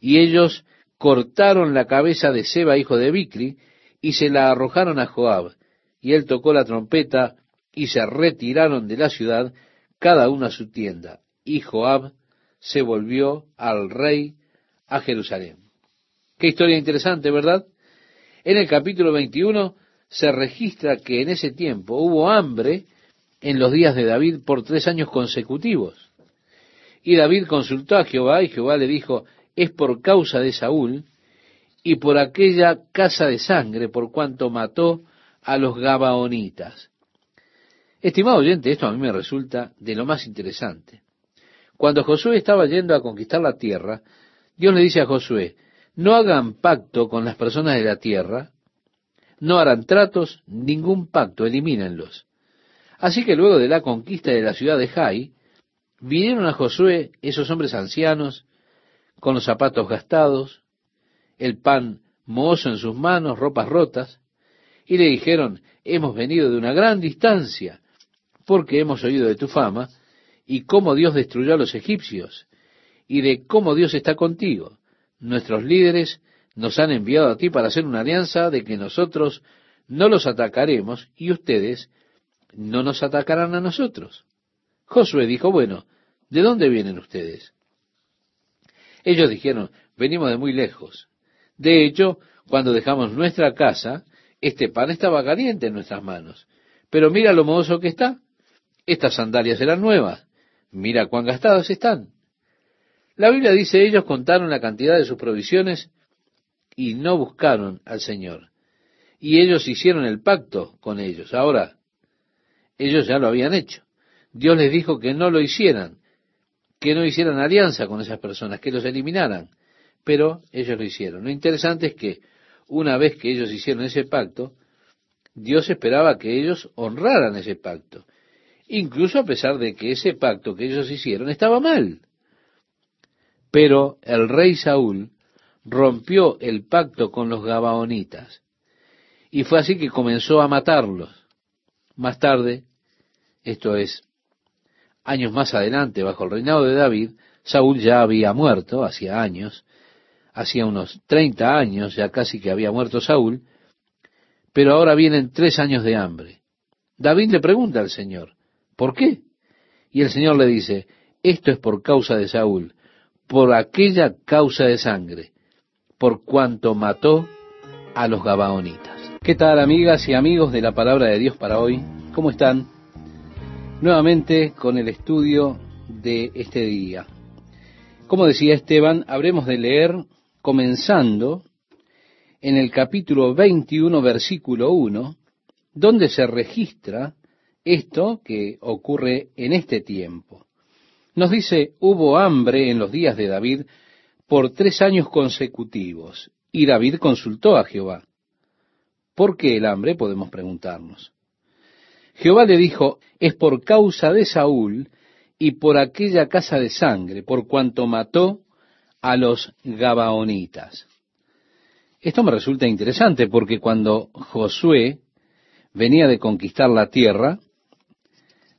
y ellos cortaron la cabeza de Seba, hijo de Bicri, y se la arrojaron a Joab. Y él tocó la trompeta, y se retiraron de la ciudad, cada uno a su tienda. Y Joab se volvió al rey a Jerusalén. Qué historia interesante, ¿verdad? En el capítulo 21 se registra que en ese tiempo hubo hambre en los días de David por tres años consecutivos. Y David consultó a Jehová y Jehová le dijo, es por causa de Saúl y por aquella casa de sangre por cuanto mató a los Gabaonitas. Estimado oyente, esto a mí me resulta de lo más interesante. Cuando Josué estaba yendo a conquistar la tierra, Dios le dice a Josué, no hagan pacto con las personas de la tierra, no harán tratos, ningún pacto, elimínenlos. Así que luego de la conquista de la ciudad de Jai, vinieron a Josué esos hombres ancianos, con los zapatos gastados, el pan mohoso en sus manos, ropas rotas, y le dijeron, hemos venido de una gran distancia, porque hemos oído de tu fama, y cómo Dios destruyó a los egipcios, y de cómo Dios está contigo. Nuestros líderes nos han enviado a ti para hacer una alianza de que nosotros no los atacaremos y ustedes no nos atacarán a nosotros. Josué dijo, bueno, ¿de dónde vienen ustedes? Ellos dijeron, venimos de muy lejos. De hecho, cuando dejamos nuestra casa, este pan estaba caliente en nuestras manos. Pero mira lo mohoso que está. Estas sandalias eran nuevas. Mira cuán gastadas están. La Biblia dice, ellos contaron la cantidad de sus provisiones y no buscaron al Señor. Y ellos hicieron el pacto con ellos. Ahora, ellos ya lo habían hecho. Dios les dijo que no lo hicieran, que no hicieran alianza con esas personas, que los eliminaran. Pero ellos lo hicieron. Lo interesante es que una vez que ellos hicieron ese pacto, Dios esperaba que ellos honraran ese pacto incluso a pesar de que ese pacto que ellos hicieron estaba mal. Pero el rey Saúl rompió el pacto con los Gabaonitas, y fue así que comenzó a matarlos. Más tarde, esto es, años más adelante, bajo el reinado de David, Saúl ya había muerto, hacía años, hacía unos 30 años, ya casi que había muerto Saúl, pero ahora vienen tres años de hambre. David le pregunta al Señor, ¿Por qué? Y el Señor le dice, esto es por causa de Saúl, por aquella causa de sangre, por cuanto mató a los Gabaonitas. ¿Qué tal amigas y amigos de la palabra de Dios para hoy? ¿Cómo están? Nuevamente con el estudio de este día. Como decía Esteban, habremos de leer comenzando en el capítulo 21, versículo 1, donde se registra esto que ocurre en este tiempo. Nos dice, hubo hambre en los días de David por tres años consecutivos, y David consultó a Jehová. ¿Por qué el hambre? Podemos preguntarnos. Jehová le dijo, es por causa de Saúl y por aquella casa de sangre, por cuanto mató a los Gabaonitas. Esto me resulta interesante porque cuando Josué venía de conquistar la tierra,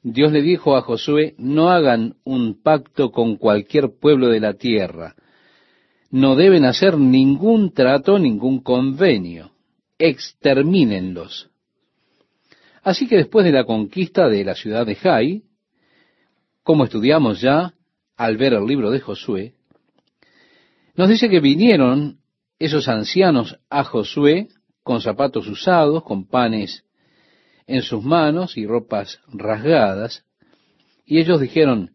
Dios le dijo a Josué, no hagan un pacto con cualquier pueblo de la tierra, no deben hacer ningún trato, ningún convenio. Extermínenlos. Así que después de la conquista de la ciudad de Jai, como estudiamos ya al ver el libro de Josué, nos dice que vinieron esos ancianos a Josué con zapatos usados, con panes en sus manos y ropas rasgadas, y ellos dijeron,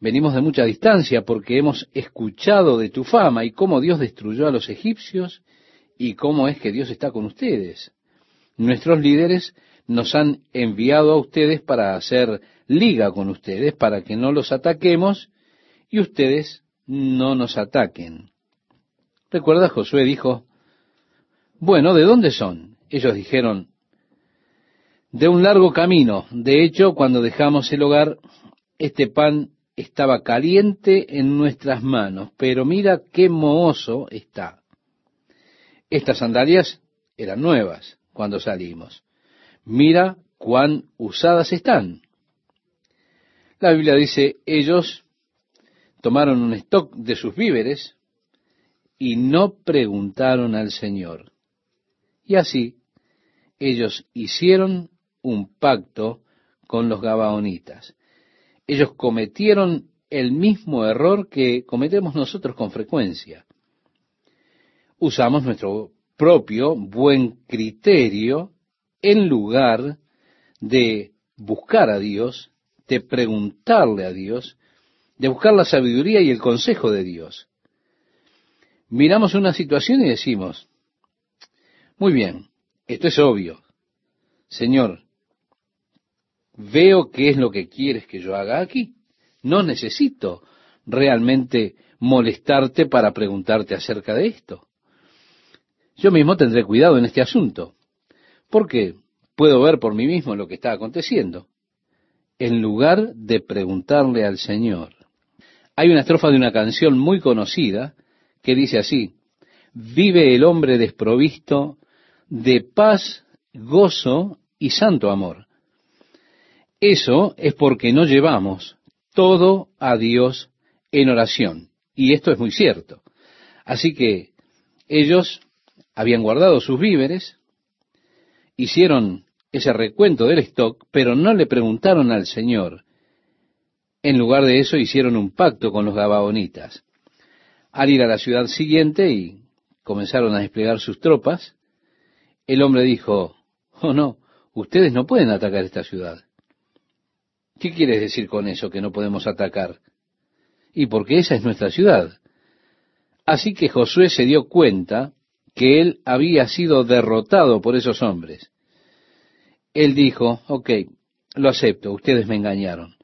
venimos de mucha distancia porque hemos escuchado de tu fama y cómo Dios destruyó a los egipcios y cómo es que Dios está con ustedes. Nuestros líderes nos han enviado a ustedes para hacer liga con ustedes, para que no los ataquemos y ustedes no nos ataquen. Recuerda, Josué dijo, bueno, ¿de dónde son? Ellos dijeron, de un largo camino. De hecho, cuando dejamos el hogar, este pan estaba caliente en nuestras manos, pero mira qué mohoso está. Estas sandalias eran nuevas cuando salimos. Mira cuán usadas están. La Biblia dice, ellos tomaron un stock de sus víveres y no preguntaron al Señor. Y así ellos hicieron un pacto con los Gabaonitas. Ellos cometieron el mismo error que cometemos nosotros con frecuencia. Usamos nuestro propio buen criterio en lugar de buscar a Dios, de preguntarle a Dios, de buscar la sabiduría y el consejo de Dios. Miramos una situación y decimos, muy bien, esto es obvio. Señor, veo qué es lo que quieres que yo haga aquí. No necesito realmente molestarte para preguntarte acerca de esto. Yo mismo tendré cuidado en este asunto, porque puedo ver por mí mismo lo que está aconteciendo, en lugar de preguntarle al Señor. Hay una estrofa de una canción muy conocida que dice así, vive el hombre desprovisto de paz, gozo y santo amor. Eso es porque no llevamos todo a Dios en oración. Y esto es muy cierto. Así que ellos habían guardado sus víveres, hicieron ese recuento del stock, pero no le preguntaron al Señor. En lugar de eso hicieron un pacto con los gabaonitas. Al ir a la ciudad siguiente y comenzaron a desplegar sus tropas, el hombre dijo, oh no, ustedes no pueden atacar esta ciudad. ¿Qué quieres decir con eso que no podemos atacar? Y porque esa es nuestra ciudad. Así que Josué se dio cuenta que él había sido derrotado por esos hombres. Él dijo, ok, lo acepto, ustedes me engañaron.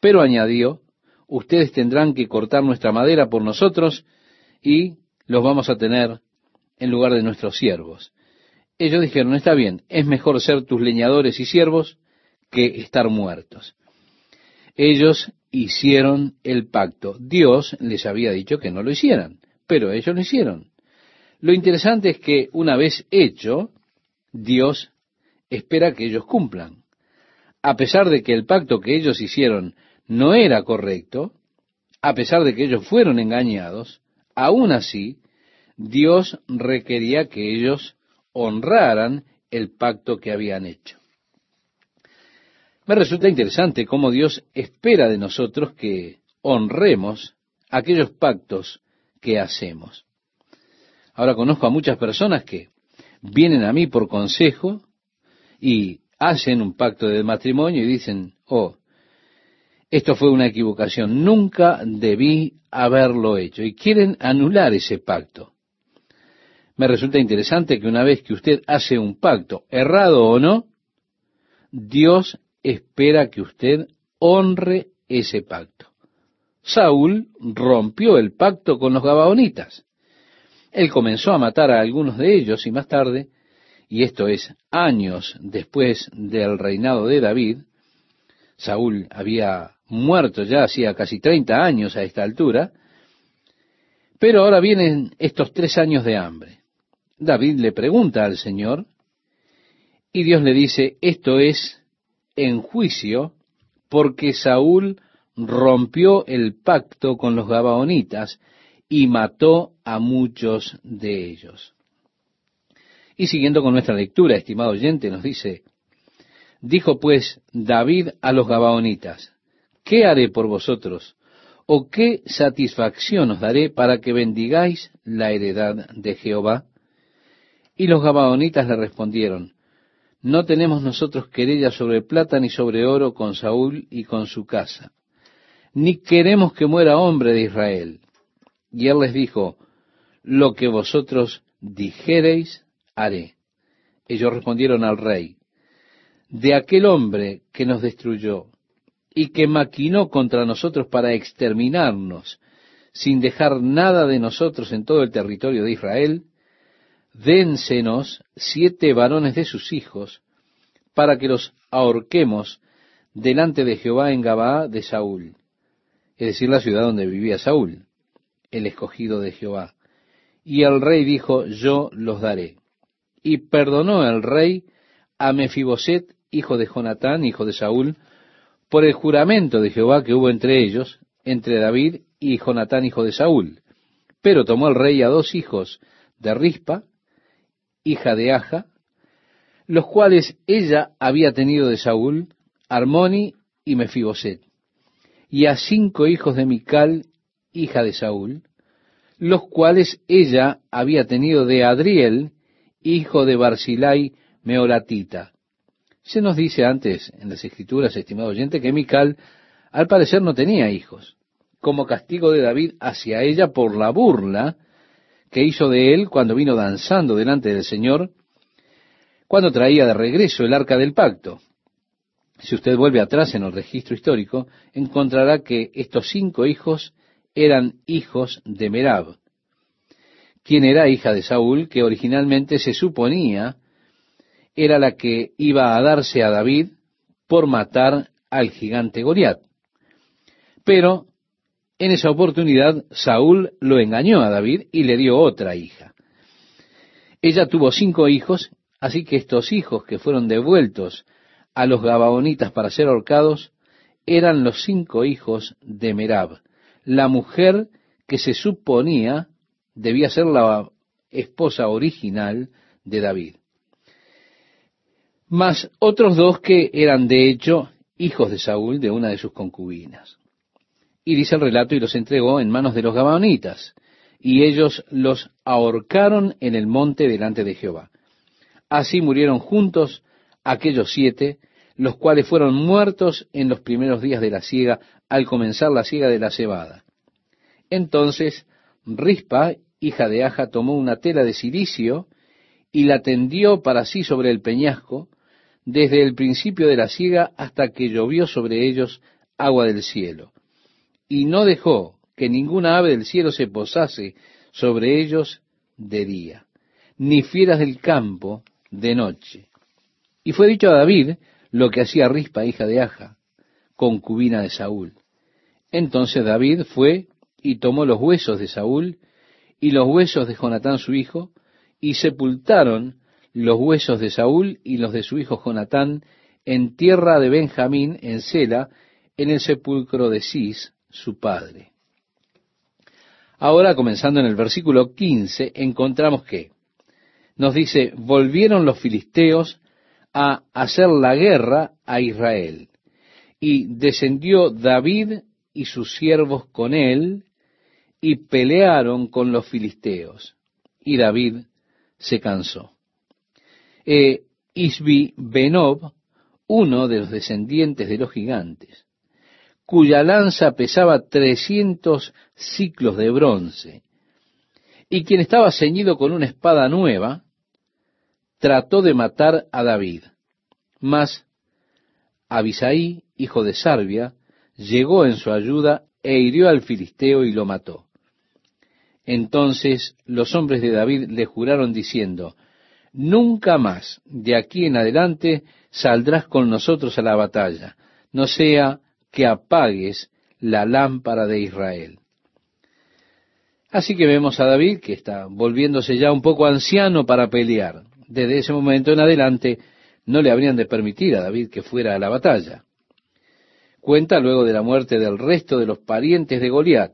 Pero añadió, ustedes tendrán que cortar nuestra madera por nosotros y los vamos a tener en lugar de nuestros siervos. Ellos dijeron, está bien, es mejor ser tus leñadores y siervos que estar muertos. Ellos hicieron el pacto. Dios les había dicho que no lo hicieran, pero ellos lo hicieron. Lo interesante es que una vez hecho, Dios espera que ellos cumplan. A pesar de que el pacto que ellos hicieron no era correcto, a pesar de que ellos fueron engañados, aún así, Dios requería que ellos honraran el pacto que habían hecho. Me resulta interesante cómo Dios espera de nosotros que honremos aquellos pactos que hacemos. Ahora conozco a muchas personas que vienen a mí por consejo y hacen un pacto de matrimonio y dicen, oh, esto fue una equivocación, nunca debí haberlo hecho. Y quieren anular ese pacto. Me resulta interesante que una vez que usted hace un pacto, errado o no, Dios espera que usted honre ese pacto. Saúl rompió el pacto con los gabaonitas. Él comenzó a matar a algunos de ellos y más tarde, y esto es años después del reinado de David, Saúl había muerto ya hacía casi 30 años a esta altura, pero ahora vienen estos tres años de hambre. David le pregunta al Señor y Dios le dice, esto es en juicio porque Saúl rompió el pacto con los Gabaonitas y mató a muchos de ellos. Y siguiendo con nuestra lectura, estimado oyente, nos dice, dijo pues David a los Gabaonitas, ¿qué haré por vosotros? ¿O qué satisfacción os daré para que bendigáis la heredad de Jehová? Y los Gabaonitas le respondieron, no tenemos nosotros querella sobre plata ni sobre oro con Saúl y con su casa, ni queremos que muera hombre de Israel. Y él les dijo, lo que vosotros dijereis, haré. Ellos respondieron al rey, de aquel hombre que nos destruyó y que maquinó contra nosotros para exterminarnos, sin dejar nada de nosotros en todo el territorio de Israel, dénsenos siete varones de sus hijos, para que los ahorquemos delante de Jehová en Gabaa de Saúl, es decir, la ciudad donde vivía Saúl, el escogido de Jehová. Y el rey dijo, yo los daré. Y perdonó el rey a Mefiboset, hijo de Jonatán, hijo de Saúl, por el juramento de Jehová que hubo entre ellos, entre David y Jonatán, hijo de Saúl. Pero tomó el rey a dos hijos de Rispa, hija de Aja, los cuales ella había tenido de Saúl, Armoni y Mefiboset, y a cinco hijos de Mical, hija de Saúl, los cuales ella había tenido de Adriel, hijo de Barzilai Meolatita. Se nos dice antes en las escrituras, estimado oyente, que Mical al parecer no tenía hijos, como castigo de David hacia ella por la burla que hizo de él cuando vino danzando delante del Señor, cuando traía de regreso el arca del pacto. Si usted vuelve atrás en el registro histórico, encontrará que estos cinco hijos eran hijos de Merab, quien era hija de Saúl, que originalmente se suponía era la que iba a darse a David por matar al gigante Goliat. Pero en esa oportunidad Saúl lo engañó a David y le dio otra hija. Ella tuvo cinco hijos, así que estos hijos que fueron devueltos a los Gabaonitas para ser ahorcados eran los cinco hijos de Merab, la mujer que se suponía debía ser la esposa original de David. Más otros dos que eran de hecho hijos de Saúl de una de sus concubinas. Y dice el relato, y los entregó en manos de los Gabaonitas, y ellos los ahorcaron en el monte delante de Jehová. Así murieron juntos aquellos siete, los cuales fueron muertos en los primeros días de la siega, al comenzar la siega de la cebada. Entonces Rispa, hija de Aja, tomó una tela de silicio y la tendió para sí sobre el peñasco, desde el principio de la siega hasta que llovió sobre ellos agua del cielo y no dejó que ninguna ave del cielo se posase sobre ellos de día, ni fieras del campo de noche. Y fue dicho a David lo que hacía Rispa, hija de Aja, concubina de Saúl. Entonces David fue y tomó los huesos de Saúl y los huesos de Jonatán su hijo, y sepultaron los huesos de Saúl y los de su hijo Jonatán en tierra de Benjamín, en Sela, en el sepulcro de Cis, su padre. Ahora, comenzando en el versículo 15, encontramos que nos dice, volvieron los filisteos a hacer la guerra a Israel. Y descendió David y sus siervos con él y pelearon con los filisteos. Y David se cansó. E Isbi Benob, uno de los descendientes de los gigantes, cuya lanza pesaba trescientos ciclos de bronce, y quien estaba ceñido con una espada nueva, trató de matar a David. Mas Abisaí, hijo de Sarbia, llegó en su ayuda e hirió al filisteo y lo mató. Entonces los hombres de David le juraron diciendo, Nunca más de aquí en adelante saldrás con nosotros a la batalla, no sea que apagues la lámpara de Israel. Así que vemos a David que está volviéndose ya un poco anciano para pelear. Desde ese momento en adelante no le habrían de permitir a David que fuera a la batalla. Cuenta luego de la muerte del resto de los parientes de Goliat.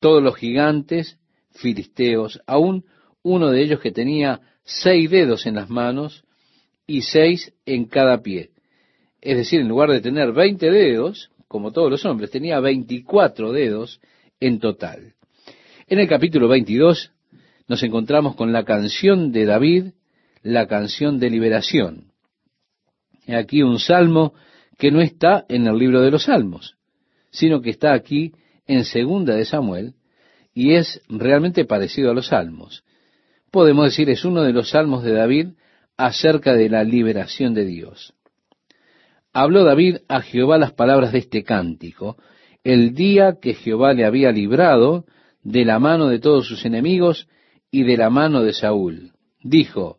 todos los gigantes, filisteos, aún uno de ellos que tenía seis dedos en las manos y seis en cada pie. Es decir, en lugar de tener veinte dedos, como todos los hombres, tenía veinticuatro dedos en total. En el capítulo 22 nos encontramos con la canción de David, la canción de liberación. Aquí un salmo que no está en el libro de los salmos, sino que está aquí en segunda de Samuel y es realmente parecido a los salmos. Podemos decir es uno de los salmos de David acerca de la liberación de Dios. Habló David a Jehová las palabras de este cántico, el día que Jehová le había librado de la mano de todos sus enemigos y de la mano de Saúl. Dijo,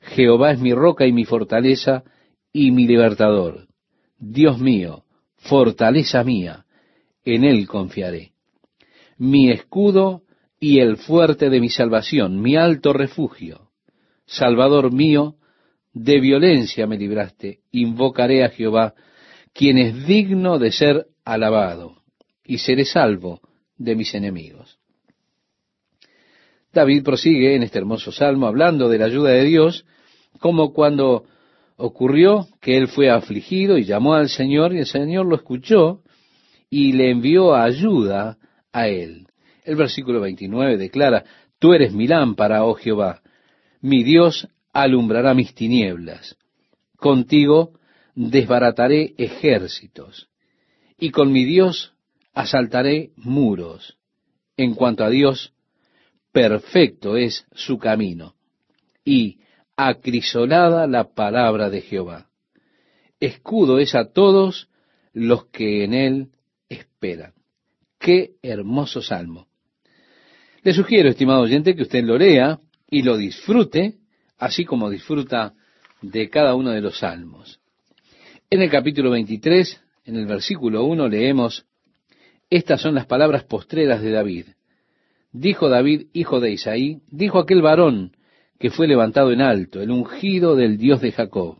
Jehová es mi roca y mi fortaleza y mi libertador. Dios mío, fortaleza mía, en él confiaré. Mi escudo y el fuerte de mi salvación, mi alto refugio. Salvador mío, de violencia me libraste, invocaré a Jehová, quien es digno de ser alabado, y seré salvo de mis enemigos. David prosigue en este hermoso salmo hablando de la ayuda de Dios, como cuando ocurrió que él fue afligido y llamó al Señor y el Señor lo escuchó y le envió ayuda a él. El versículo 29 declara, Tú eres mi lámpara, oh Jehová, mi Dios alumbrará mis tinieblas. Contigo desbarataré ejércitos, y con mi Dios asaltaré muros. En cuanto a Dios, perfecto es su camino, y acrisolada la palabra de Jehová. Escudo es a todos los que en él esperan. Qué hermoso salmo. Le sugiero, estimado oyente, que usted lo lea y lo disfrute, así como disfruta de cada uno de los salmos. En el capítulo 23, en el versículo 1, leemos, Estas son las palabras postreras de David. Dijo David, hijo de Isaí, dijo aquel varón que fue levantado en alto, el ungido del Dios de Jacob,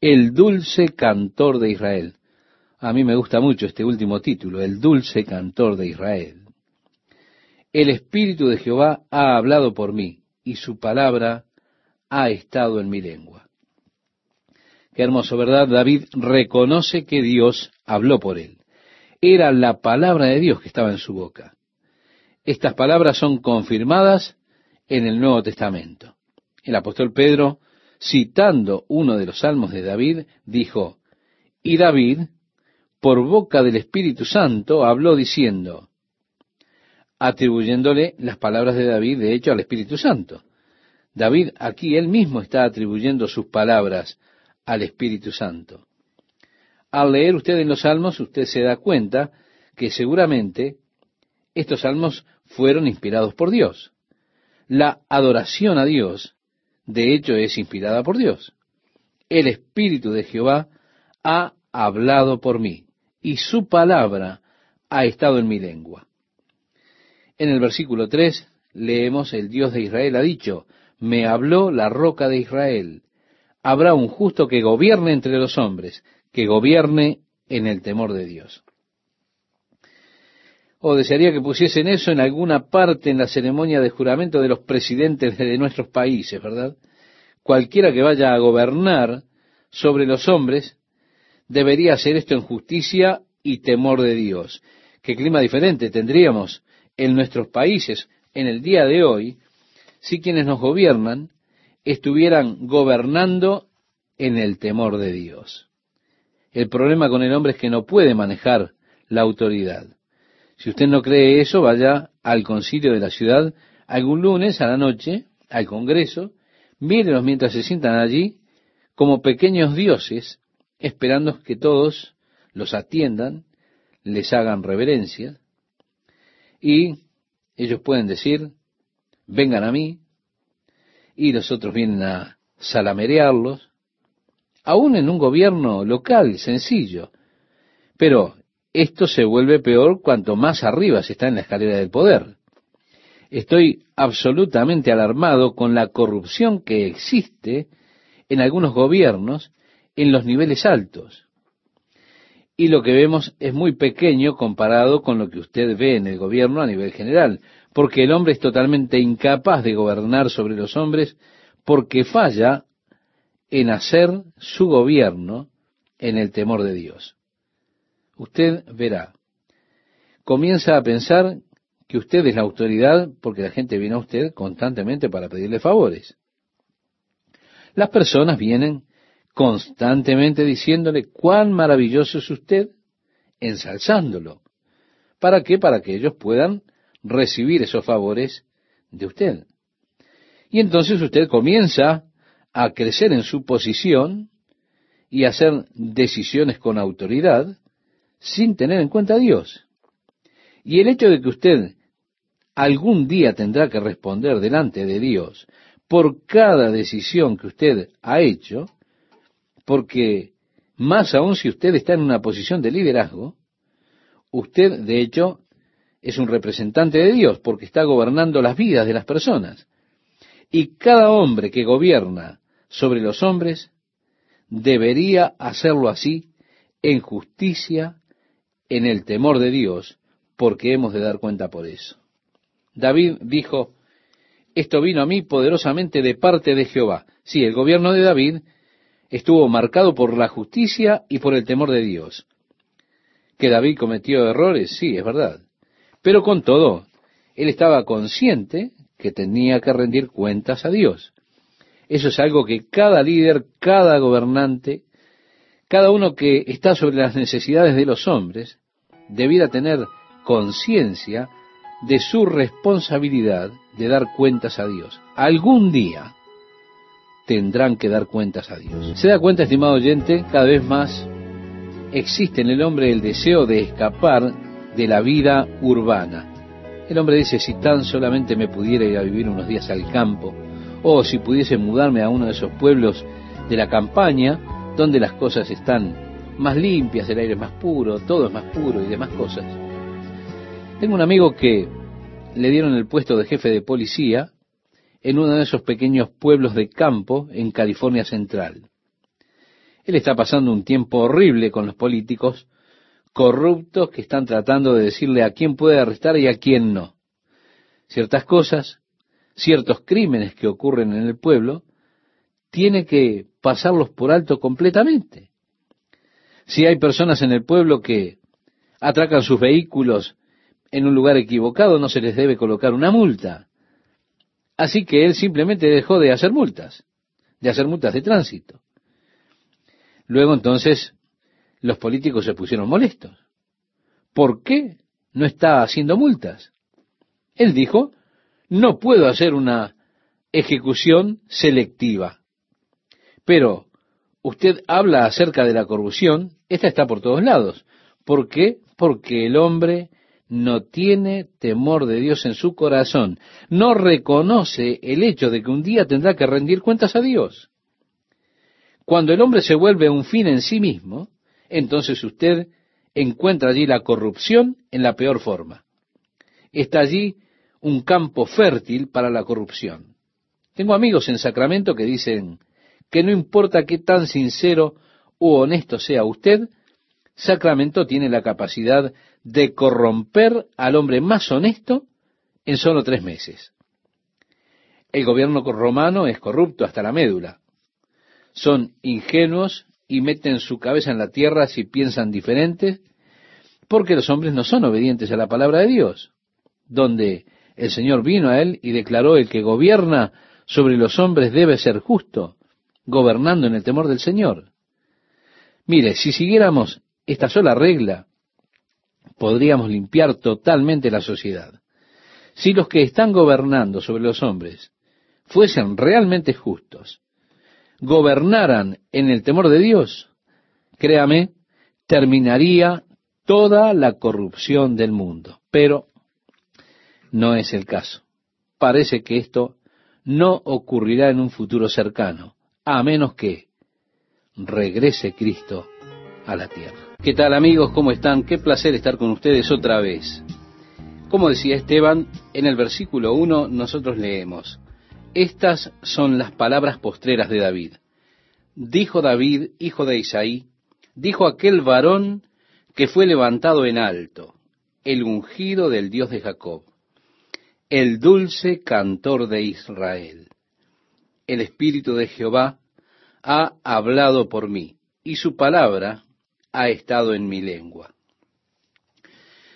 el dulce cantor de Israel. A mí me gusta mucho este último título, el dulce cantor de Israel. El Espíritu de Jehová ha hablado por mí, y su palabra ha estado en mi lengua. Qué hermoso, ¿verdad? David reconoce que Dios habló por él. Era la palabra de Dios que estaba en su boca. Estas palabras son confirmadas en el Nuevo Testamento. El apóstol Pedro, citando uno de los salmos de David, dijo, y David, por boca del Espíritu Santo, habló diciendo, atribuyéndole las palabras de David, de hecho, al Espíritu Santo. David aquí él mismo está atribuyendo sus palabras al Espíritu Santo. Al leer usted en los salmos, usted se da cuenta que seguramente estos salmos fueron inspirados por Dios. La adoración a Dios, de hecho, es inspirada por Dios. El Espíritu de Jehová ha hablado por mí y su palabra ha estado en mi lengua. En el versículo 3 leemos, el Dios de Israel ha dicho, me habló la roca de Israel. Habrá un justo que gobierne entre los hombres, que gobierne en el temor de Dios o desearía que pusiesen eso en alguna parte en la ceremonia de juramento de los presidentes de nuestros países, ¿verdad? Cualquiera que vaya a gobernar sobre los hombres debería hacer esto en justicia y temor de Dios. ¿Qué clima diferente tendríamos en nuestros países en el día de hoy si quienes nos gobiernan estuvieran gobernando en el temor de Dios? El problema con el hombre es que no puede manejar la autoridad. Si usted no cree eso, vaya al concilio de la ciudad algún lunes a la noche, al Congreso, mírelos mientras se sientan allí como pequeños dioses, esperando que todos los atiendan, les hagan reverencia, y ellos pueden decir, vengan a mí, y los otros vienen a salamerearlos, aún en un gobierno local sencillo. Pero esto se vuelve peor cuanto más arriba se está en la escalera del poder. Estoy absolutamente alarmado con la corrupción que existe en algunos gobiernos en los niveles altos. y lo que vemos es muy pequeño comparado con lo que usted ve en el gobierno a nivel general, porque el hombre es totalmente incapaz de gobernar sobre los hombres porque falla en hacer su gobierno en el temor de Dios. Usted verá, comienza a pensar que usted es la autoridad porque la gente viene a usted constantemente para pedirle favores. Las personas vienen constantemente diciéndole cuán maravilloso es usted, ensalzándolo. ¿Para qué? Para que ellos puedan recibir esos favores de usted. Y entonces usted comienza a crecer en su posición y a hacer decisiones con autoridad sin tener en cuenta a Dios. Y el hecho de que usted algún día tendrá que responder delante de Dios por cada decisión que usted ha hecho, porque más aún si usted está en una posición de liderazgo, usted de hecho es un representante de Dios porque está gobernando las vidas de las personas. Y cada hombre que gobierna sobre los hombres debería hacerlo así en justicia, en el temor de Dios, porque hemos de dar cuenta por eso. David dijo, esto vino a mí poderosamente de parte de Jehová. Sí, el gobierno de David estuvo marcado por la justicia y por el temor de Dios. Que David cometió errores, sí, es verdad. Pero con todo, él estaba consciente que tenía que rendir cuentas a Dios. Eso es algo que cada líder, cada gobernante, cada uno que está sobre las necesidades de los hombres, debiera tener conciencia de su responsabilidad de dar cuentas a Dios. Algún día tendrán que dar cuentas a Dios. ¿Se da cuenta, estimado oyente? Cada vez más existe en el hombre el deseo de escapar de la vida urbana. El hombre dice, si tan solamente me pudiera ir a vivir unos días al campo, o si pudiese mudarme a uno de esos pueblos de la campaña, donde las cosas están más limpias, el aire es más puro, todo es más puro y demás cosas. Tengo un amigo que le dieron el puesto de jefe de policía en uno de esos pequeños pueblos de campo en California Central. Él está pasando un tiempo horrible con los políticos corruptos que están tratando de decirle a quién puede arrestar y a quién no. Ciertas cosas, ciertos crímenes que ocurren en el pueblo, tiene que pasarlos por alto completamente. Si hay personas en el pueblo que atracan sus vehículos en un lugar equivocado, no se les debe colocar una multa. Así que él simplemente dejó de hacer multas, de hacer multas de tránsito. Luego entonces los políticos se pusieron molestos. ¿Por qué no está haciendo multas? Él dijo, no puedo hacer una ejecución selectiva. Pero usted habla acerca de la corrupción, esta está por todos lados. ¿Por qué? Porque el hombre no tiene temor de Dios en su corazón, no reconoce el hecho de que un día tendrá que rendir cuentas a Dios. Cuando el hombre se vuelve un fin en sí mismo, entonces usted encuentra allí la corrupción en la peor forma. Está allí un campo fértil para la corrupción. Tengo amigos en Sacramento que dicen que no importa qué tan sincero u honesto sea usted, Sacramento tiene la capacidad de corromper al hombre más honesto en solo tres meses. El gobierno romano es corrupto hasta la médula. Son ingenuos y meten su cabeza en la tierra si piensan diferente, porque los hombres no son obedientes a la palabra de Dios, donde el Señor vino a él y declaró el que gobierna sobre los hombres debe ser justo, gobernando en el temor del Señor. Mire, si siguiéramos esta sola regla, podríamos limpiar totalmente la sociedad. Si los que están gobernando sobre los hombres fuesen realmente justos, gobernaran en el temor de Dios, créame, terminaría toda la corrupción del mundo. Pero no es el caso. Parece que esto no ocurrirá en un futuro cercano, a menos que regrese Cristo a la tierra. ¿Qué tal amigos? ¿Cómo están? Qué placer estar con ustedes otra vez. Como decía Esteban, en el versículo 1 nosotros leemos, estas son las palabras postreras de David. Dijo David, hijo de Isaí, dijo aquel varón que fue levantado en alto, el ungido del Dios de Jacob, el dulce cantor de Israel. El Espíritu de Jehová ha hablado por mí, y su palabra ha estado en mi lengua.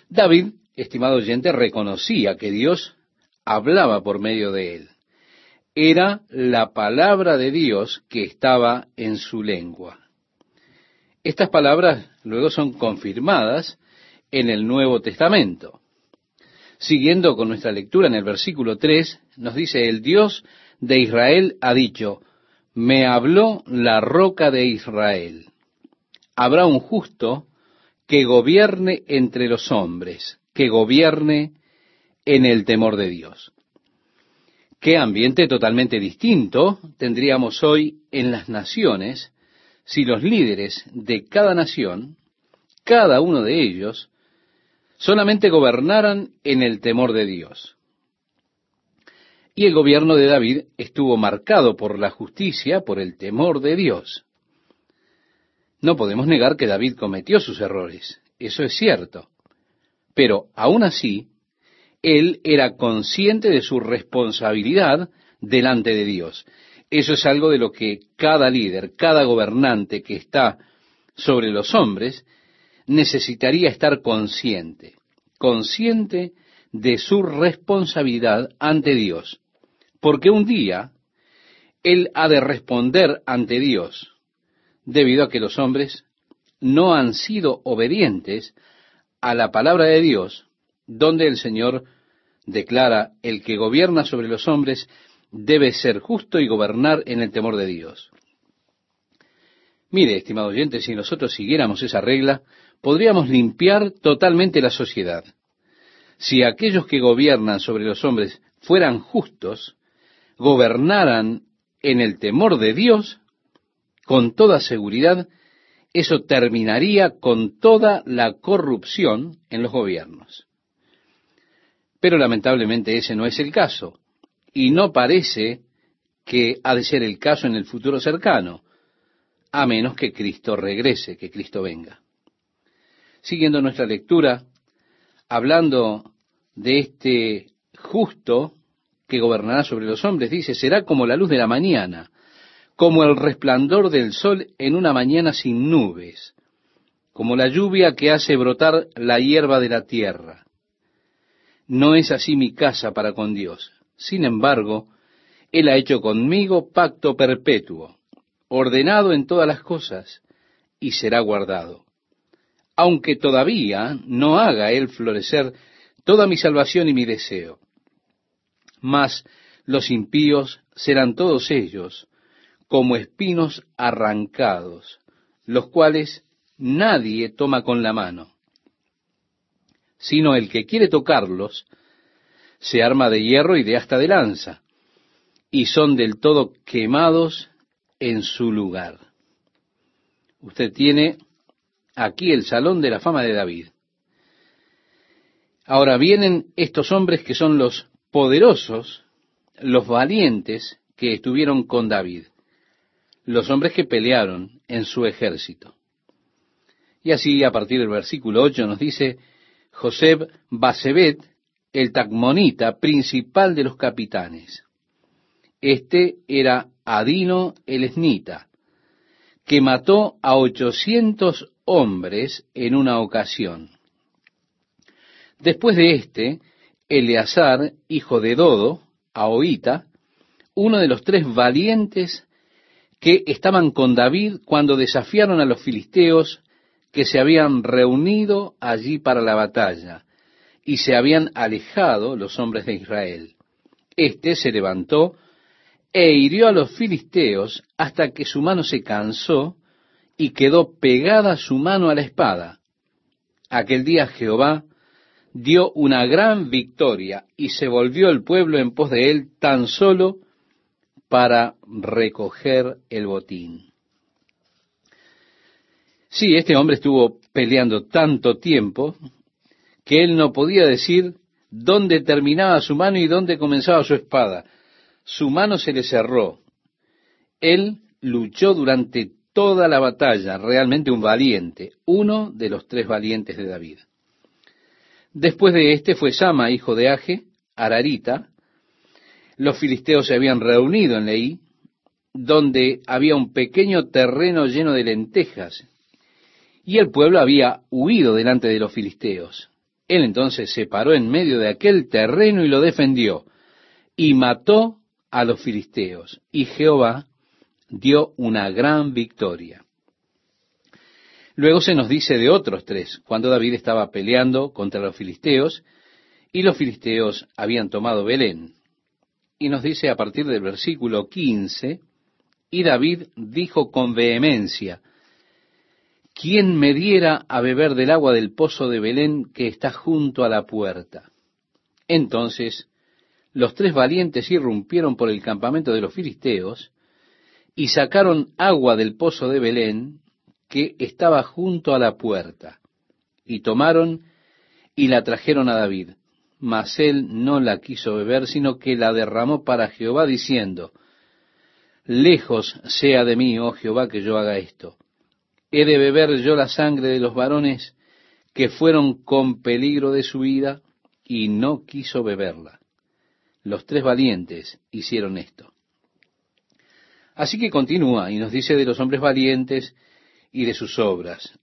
David, estimado oyente, reconocía que Dios hablaba por medio de él. Era la palabra de Dios que estaba en su lengua. Estas palabras luego son confirmadas en el Nuevo Testamento. Siguiendo con nuestra lectura en el versículo 3, nos dice, el Dios de Israel ha dicho, me habló la roca de Israel. Habrá un justo que gobierne entre los hombres, que gobierne en el temor de Dios. Qué ambiente totalmente distinto tendríamos hoy en las naciones si los líderes de cada nación, cada uno de ellos, solamente gobernaran en el temor de Dios. Y el gobierno de David estuvo marcado por la justicia, por el temor de Dios. No podemos negar que David cometió sus errores, eso es cierto. Pero aún así, él era consciente de su responsabilidad delante de Dios. Eso es algo de lo que cada líder, cada gobernante que está sobre los hombres, necesitaría estar consciente, consciente de su responsabilidad ante Dios. Porque un día Él ha de responder ante Dios, debido a que los hombres no han sido obedientes a la palabra de Dios, donde el Señor declara, el que gobierna sobre los hombres debe ser justo y gobernar en el temor de Dios. Mire, estimado oyente, si nosotros siguiéramos esa regla, podríamos limpiar totalmente la sociedad. Si aquellos que gobiernan sobre los hombres fueran justos, gobernaran en el temor de Dios, con toda seguridad, eso terminaría con toda la corrupción en los gobiernos. Pero lamentablemente ese no es el caso y no parece que ha de ser el caso en el futuro cercano, a menos que Cristo regrese, que Cristo venga. Siguiendo nuestra lectura, hablando de este justo que gobernará sobre los hombres, dice, será como la luz de la mañana, como el resplandor del sol en una mañana sin nubes, como la lluvia que hace brotar la hierba de la tierra. No es así mi casa para con Dios. Sin embargo, Él ha hecho conmigo pacto perpetuo, ordenado en todas las cosas, y será guardado. Aunque todavía no haga Él florecer toda mi salvación y mi deseo. Mas los impíos serán todos ellos como espinos arrancados, los cuales nadie toma con la mano, sino el que quiere tocarlos se arma de hierro y de asta de lanza, y son del todo quemados en su lugar. Usted tiene aquí el salón de la fama de David. Ahora vienen estos hombres que son los poderosos, los valientes que estuvieron con David, los hombres que pelearon en su ejército. Y así a partir del versículo 8 nos dice, José Basebet el tacmonita principal de los capitanes. Este era Adino el Esnita, que mató a ochocientos hombres en una ocasión. Después de este, Eleazar, hijo de Dodo, Ahoita, uno de los tres valientes que estaban con David cuando desafiaron a los filisteos que se habían reunido allí para la batalla, y se habían alejado los hombres de Israel. Este se levantó e hirió a los filisteos hasta que su mano se cansó y quedó pegada su mano a la espada. Aquel día Jehová dio una gran victoria y se volvió el pueblo en pos de él tan solo para recoger el botín. Sí, este hombre estuvo peleando tanto tiempo que él no podía decir dónde terminaba su mano y dónde comenzaba su espada. Su mano se le cerró. Él luchó durante toda la batalla, realmente un valiente, uno de los tres valientes de David. Después de este fue Sama, hijo de Age, Ararita. Los filisteos se habían reunido en Leí, donde había un pequeño terreno lleno de lentejas, y el pueblo había huido delante de los filisteos. Él entonces se paró en medio de aquel terreno y lo defendió, y mató a los filisteos, y Jehová dio una gran victoria. Luego se nos dice de otros tres, cuando David estaba peleando contra los filisteos, y los filisteos habían tomado Belén. Y nos dice a partir del versículo 15, y David dijo con vehemencia, ¿quién me diera a beber del agua del pozo de Belén que está junto a la puerta? Entonces los tres valientes irrumpieron por el campamento de los filisteos y sacaron agua del pozo de Belén que estaba junto a la puerta, y tomaron y la trajeron a David. Mas él no la quiso beber, sino que la derramó para Jehová, diciendo, Lejos sea de mí, oh Jehová, que yo haga esto. ¿He de beber yo la sangre de los varones que fueron con peligro de su vida? Y no quiso beberla. Los tres valientes hicieron esto. Así que continúa y nos dice de los hombres valientes y de sus obras.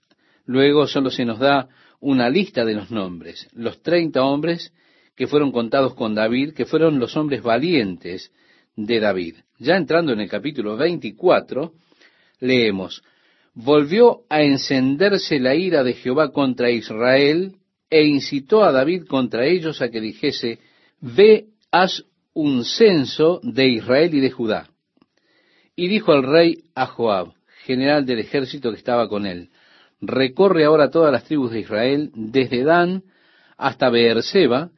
Luego solo se nos da una lista de los nombres, los treinta hombres que fueron contados con David, que fueron los hombres valientes de David. Ya entrando en el capítulo 24, leemos, volvió a encenderse la ira de Jehová contra Israel e incitó a David contra ellos a que dijese, ve, haz un censo de Israel y de Judá. Y dijo el rey a Joab, general del ejército que estaba con él, recorre ahora todas las tribus de Israel, desde Dan hasta Beerseba,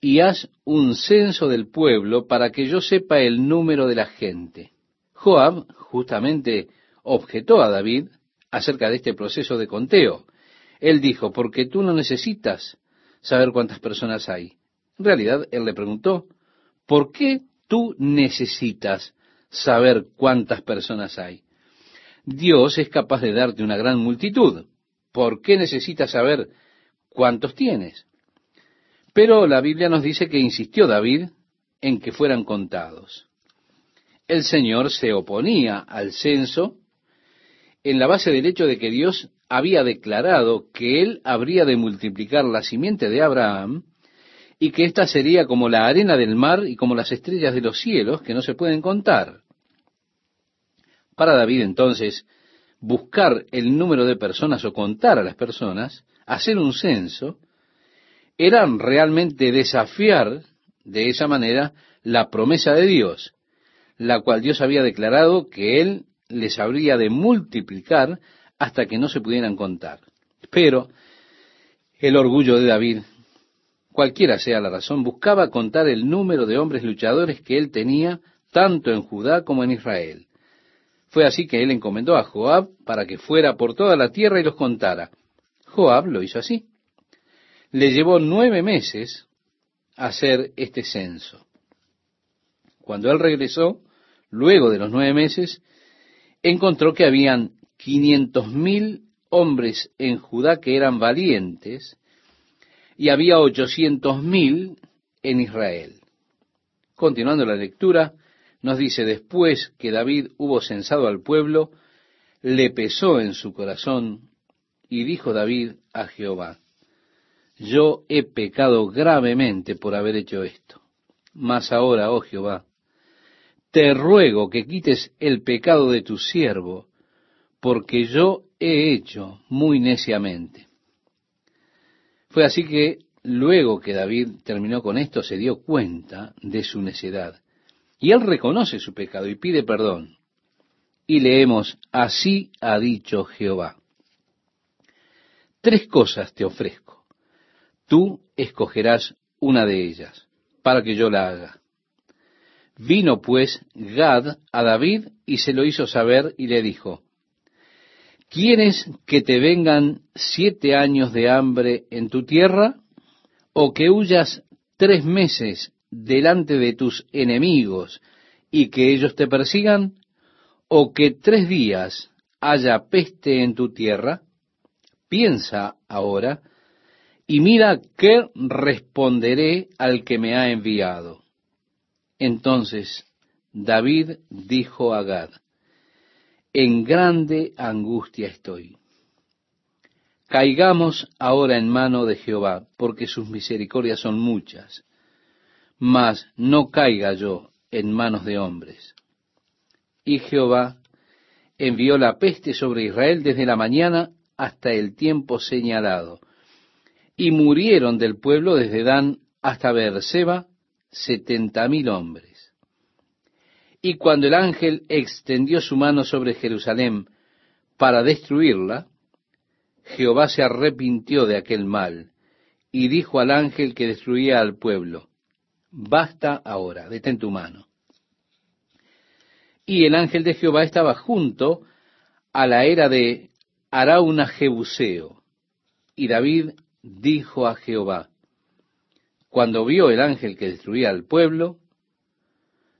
y haz un censo del pueblo para que yo sepa el número de la gente. Joab justamente objetó a David acerca de este proceso de conteo. Él dijo, porque tú no necesitas saber cuántas personas hay. En realidad, él le preguntó, ¿por qué tú necesitas saber cuántas personas hay? Dios es capaz de darte una gran multitud. ¿Por qué necesitas saber cuántos tienes? Pero la Biblia nos dice que insistió David en que fueran contados. El Señor se oponía al censo en la base del hecho de que Dios había declarado que él habría de multiplicar la simiente de Abraham y que ésta sería como la arena del mar y como las estrellas de los cielos que no se pueden contar. Para David entonces, buscar el número de personas o contar a las personas, hacer un censo, era realmente desafiar de esa manera la promesa de Dios, la cual Dios había declarado que Él les habría de multiplicar hasta que no se pudieran contar. Pero el orgullo de David, cualquiera sea la razón, buscaba contar el número de hombres luchadores que él tenía tanto en Judá como en Israel. Fue así que él encomendó a Joab para que fuera por toda la tierra y los contara. Joab lo hizo así. Le llevó nueve meses hacer este censo. Cuando él regresó, luego de los nueve meses, encontró que habían quinientos mil hombres en Judá que eran valientes y había ochocientos mil en Israel. Continuando la lectura, nos dice, después que David hubo censado al pueblo, le pesó en su corazón y dijo David a Jehová, yo he pecado gravemente por haber hecho esto. Mas ahora, oh Jehová, te ruego que quites el pecado de tu siervo, porque yo he hecho muy neciamente. Fue así que luego que David terminó con esto, se dio cuenta de su necedad. Y él reconoce su pecado y pide perdón. Y leemos, así ha dicho Jehová. Tres cosas te ofrezco. Tú escogerás una de ellas para que yo la haga. Vino pues Gad a David y se lo hizo saber y le dijo, ¿quieres que te vengan siete años de hambre en tu tierra? ¿O que huyas tres meses delante de tus enemigos y que ellos te persigan, o que tres días haya peste en tu tierra? Piensa ahora y mira qué responderé al que me ha enviado. Entonces David dijo a Gad, en grande angustia estoy. Caigamos ahora en mano de Jehová, porque sus misericordias son muchas, mas no caiga yo en manos de hombres. Y Jehová envió la peste sobre Israel desde la mañana hasta el tiempo señalado, y murieron del pueblo desde Dan hasta Beerseba setenta mil hombres. Y cuando el ángel extendió su mano sobre Jerusalén para destruirla, Jehová se arrepintió de aquel mal y dijo al ángel que destruía al pueblo, basta ahora, detén tu mano. Y el ángel de Jehová estaba junto a la era de Arauna Jebuseo. Y David dijo a Jehová, cuando vio el ángel que destruía al pueblo,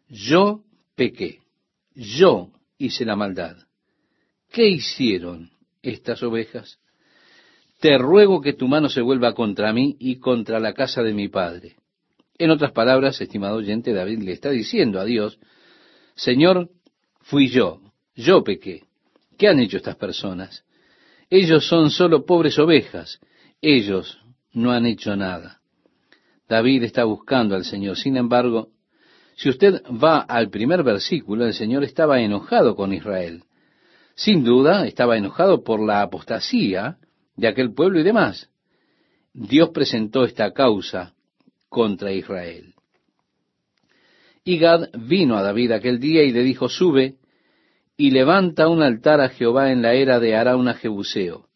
yo pequé, yo hice la maldad. ¿Qué hicieron estas ovejas? Te ruego que tu mano se vuelva contra mí y contra la casa de mi padre. En otras palabras, estimado oyente, David le está diciendo a Dios, Señor, fui yo, yo pequé. ¿Qué han hecho estas personas? Ellos son solo pobres ovejas, ellos no han hecho nada. David está buscando al Señor. Sin embargo, si usted va al primer versículo, el Señor estaba enojado con Israel. Sin duda, estaba enojado por la apostasía de aquel pueblo y demás. Dios presentó esta causa contra Israel. Y Gad vino a David aquel día y le dijo, sube y levanta un altar a Jehová en la era de Arauna Jebuseo.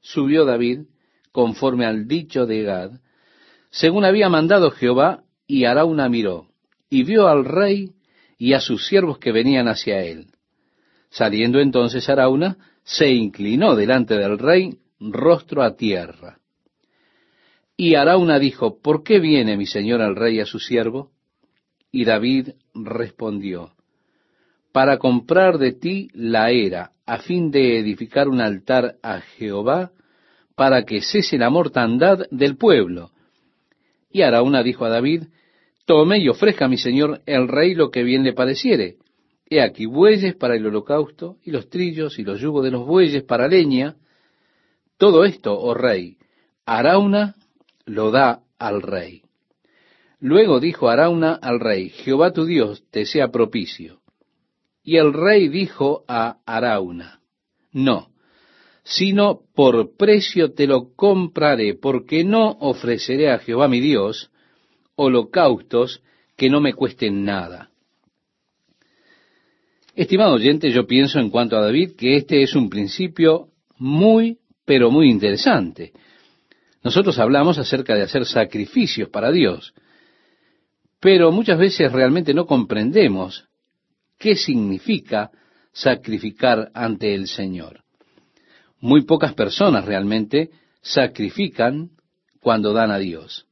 Subió David, conforme al dicho de Gad, según había mandado Jehová, y Arauna miró, y vio al rey y a sus siervos que venían hacia él. Saliendo entonces Arauna, se inclinó delante del rey, rostro a tierra. Y Arauna dijo, ¿por qué viene mi señor al rey a su siervo? Y David respondió, para comprar de ti la era, a fin de edificar un altar a Jehová, para que cese la mortandad del pueblo. Y Arauna dijo a David, tome y ofrezca a mi señor el rey lo que bien le pareciere. He aquí bueyes para el holocausto, y los trillos y los yugos de los bueyes para leña. Todo esto, oh rey, Arauna lo da al rey. Luego dijo Arauna al rey, Jehová tu Dios te sea propicio. Y el rey dijo a Arauna, no, sino por precio te lo compraré, porque no ofreceré a Jehová mi Dios holocaustos que no me cuesten nada. Estimado oyente, yo pienso en cuanto a David que este es un principio muy, pero muy interesante. Nosotros hablamos acerca de hacer sacrificios para Dios, pero muchas veces realmente no comprendemos qué significa sacrificar ante el Señor. Muy pocas personas realmente sacrifican cuando dan a Dios.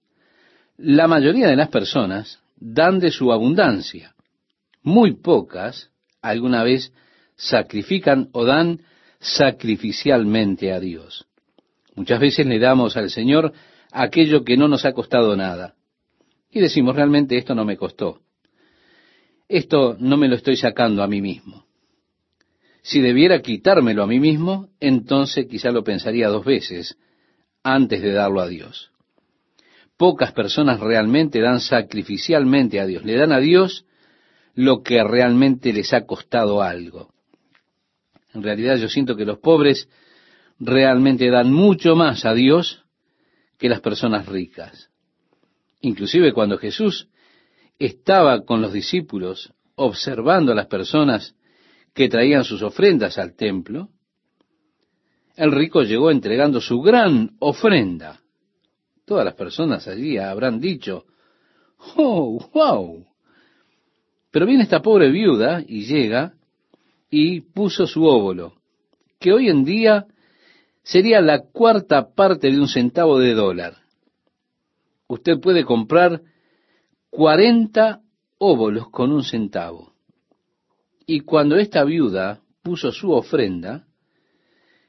La mayoría de las personas dan de su abundancia. Muy pocas alguna vez sacrifican o dan sacrificialmente a Dios. Muchas veces le damos al Señor aquello que no nos ha costado nada. Y decimos, realmente esto no me costó. Esto no me lo estoy sacando a mí mismo. Si debiera quitármelo a mí mismo, entonces quizá lo pensaría dos veces antes de darlo a Dios. Pocas personas realmente dan sacrificialmente a Dios. Le dan a Dios lo que realmente les ha costado algo. En realidad yo siento que los pobres realmente dan mucho más a Dios que las personas ricas. Inclusive cuando Jesús estaba con los discípulos observando a las personas que traían sus ofrendas al templo, el rico llegó entregando su gran ofrenda. Todas las personas allí habrán dicho, ¡Oh, wow! Pero viene esta pobre viuda y llega y puso su óvulo, que hoy en día sería la cuarta parte de un centavo de dólar. Usted puede comprar 40 óvulos con un centavo. Y cuando esta viuda puso su ofrenda,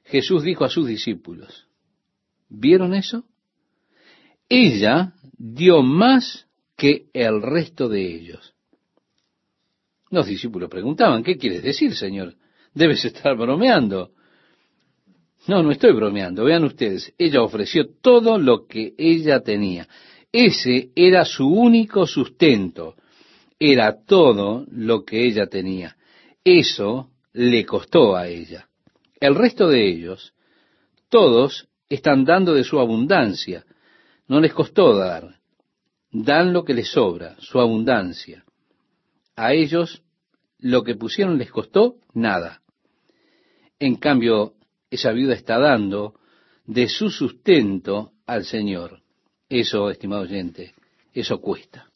Jesús dijo a sus discípulos, ¿vieron eso? Ella dio más que el resto de ellos. Los discípulos preguntaban, ¿qué quieres decir, Señor? Debes estar bromeando. No, no estoy bromeando. Vean ustedes, ella ofreció todo lo que ella tenía. Ese era su único sustento. Era todo lo que ella tenía. Eso le costó a ella. El resto de ellos, todos están dando de su abundancia. No les costó dar. Dan lo que les sobra, su abundancia. A ellos lo que pusieron les costó nada. En cambio, esa viuda está dando de su sustento al Señor. Eso, estimado oyente, eso cuesta.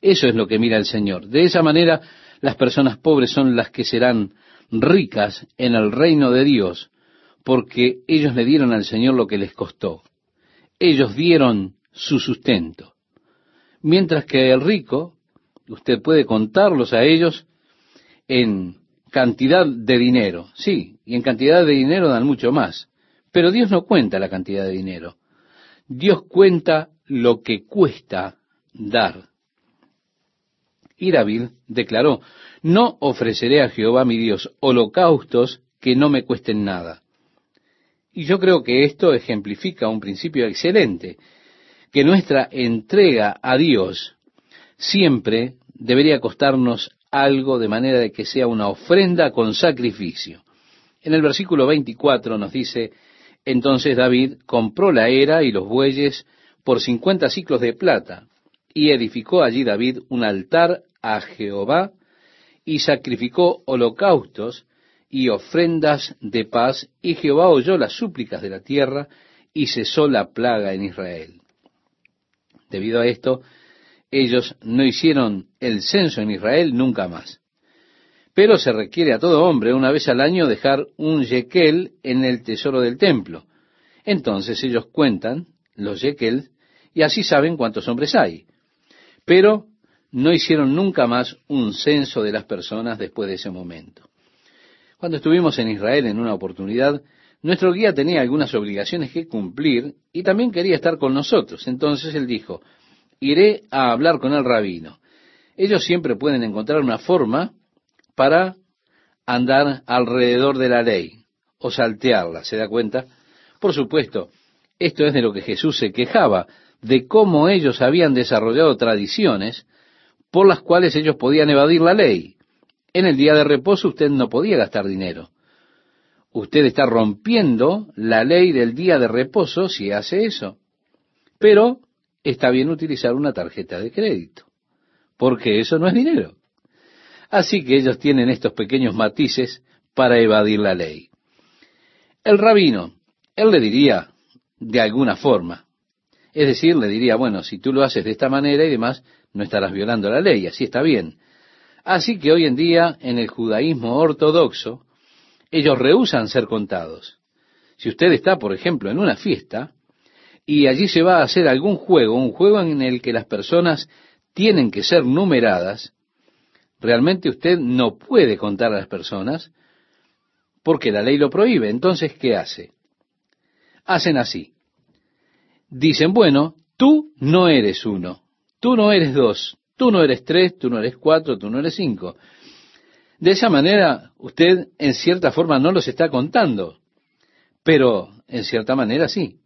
Eso es lo que mira el Señor. De esa manera, las personas pobres son las que serán ricas en el reino de Dios, porque ellos le dieron al Señor lo que les costó. Ellos dieron su sustento. Mientras que el rico, usted puede contarlos a ellos en cantidad de dinero. Sí, y en cantidad de dinero dan mucho más. Pero Dios no cuenta la cantidad de dinero. Dios cuenta lo que cuesta dar. Y David declaró, no ofreceré a Jehová mi Dios holocaustos que no me cuesten nada. Y yo creo que esto ejemplifica un principio excelente, que nuestra entrega a Dios siempre debería costarnos algo de manera de que sea una ofrenda con sacrificio. En el versículo 24 nos dice, entonces David compró la era y los bueyes por cincuenta ciclos de plata, y edificó allí David un altar a Jehová y sacrificó holocaustos y ofrendas de paz, y Jehová oyó las súplicas de la tierra y cesó la plaga en Israel. Debido a esto, ellos no hicieron el censo en Israel nunca más. Pero se requiere a todo hombre una vez al año dejar un yekel en el tesoro del templo. Entonces ellos cuentan los yekel y así saben cuántos hombres hay. Pero no hicieron nunca más un censo de las personas después de ese momento. Cuando estuvimos en Israel en una oportunidad, nuestro guía tenía algunas obligaciones que cumplir y también quería estar con nosotros. Entonces él dijo, iré a hablar con el rabino. Ellos siempre pueden encontrar una forma para andar alrededor de la ley o saltearla, ¿se da cuenta? Por supuesto, esto es de lo que Jesús se quejaba, de cómo ellos habían desarrollado tradiciones por las cuales ellos podían evadir la ley. En el día de reposo usted no podía gastar dinero. Usted está rompiendo la ley del día de reposo si hace eso. Pero está bien utilizar una tarjeta de crédito, porque eso no es dinero. Así que ellos tienen estos pequeños matices para evadir la ley. El rabino, él le diría de alguna forma, es decir, le diría, bueno, si tú lo haces de esta manera y demás, no estarás violando la ley, así está bien. Así que hoy en día, en el judaísmo ortodoxo, ellos rehusan ser contados. Si usted está, por ejemplo, en una fiesta, y allí se va a hacer algún juego, un juego en el que las personas tienen que ser numeradas, realmente usted no puede contar a las personas porque la ley lo prohíbe. Entonces, ¿qué hace? Hacen así. Dicen, bueno, tú no eres uno. Tú no eres dos, tú no eres tres, tú no eres cuatro, tú no eres cinco. De esa manera, usted en cierta forma no los está contando, pero en cierta manera sí.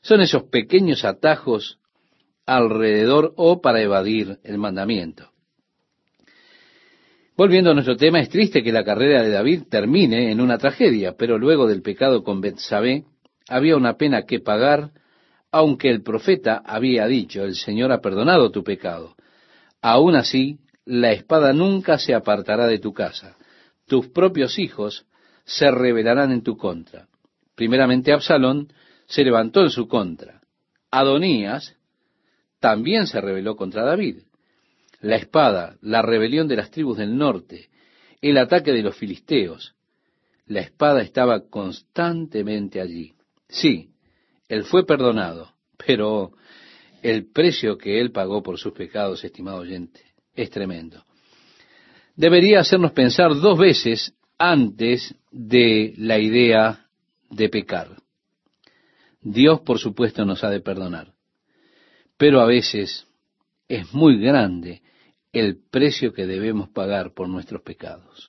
Son esos pequeños atajos alrededor o para evadir el mandamiento. Volviendo a nuestro tema, es triste que la carrera de David termine en una tragedia, pero luego del pecado con Betsabé había una pena que pagar aunque el profeta había dicho, el Señor ha perdonado tu pecado. Aún así, la espada nunca se apartará de tu casa. Tus propios hijos se rebelarán en tu contra. Primeramente Absalón se levantó en su contra. Adonías también se rebeló contra David. La espada, la rebelión de las tribus del norte, el ataque de los filisteos. La espada estaba constantemente allí. Sí, él fue perdonado, pero el precio que Él pagó por sus pecados, estimado oyente, es tremendo. Debería hacernos pensar dos veces antes de la idea de pecar. Dios, por supuesto, nos ha de perdonar, pero a veces es muy grande el precio que debemos pagar por nuestros pecados.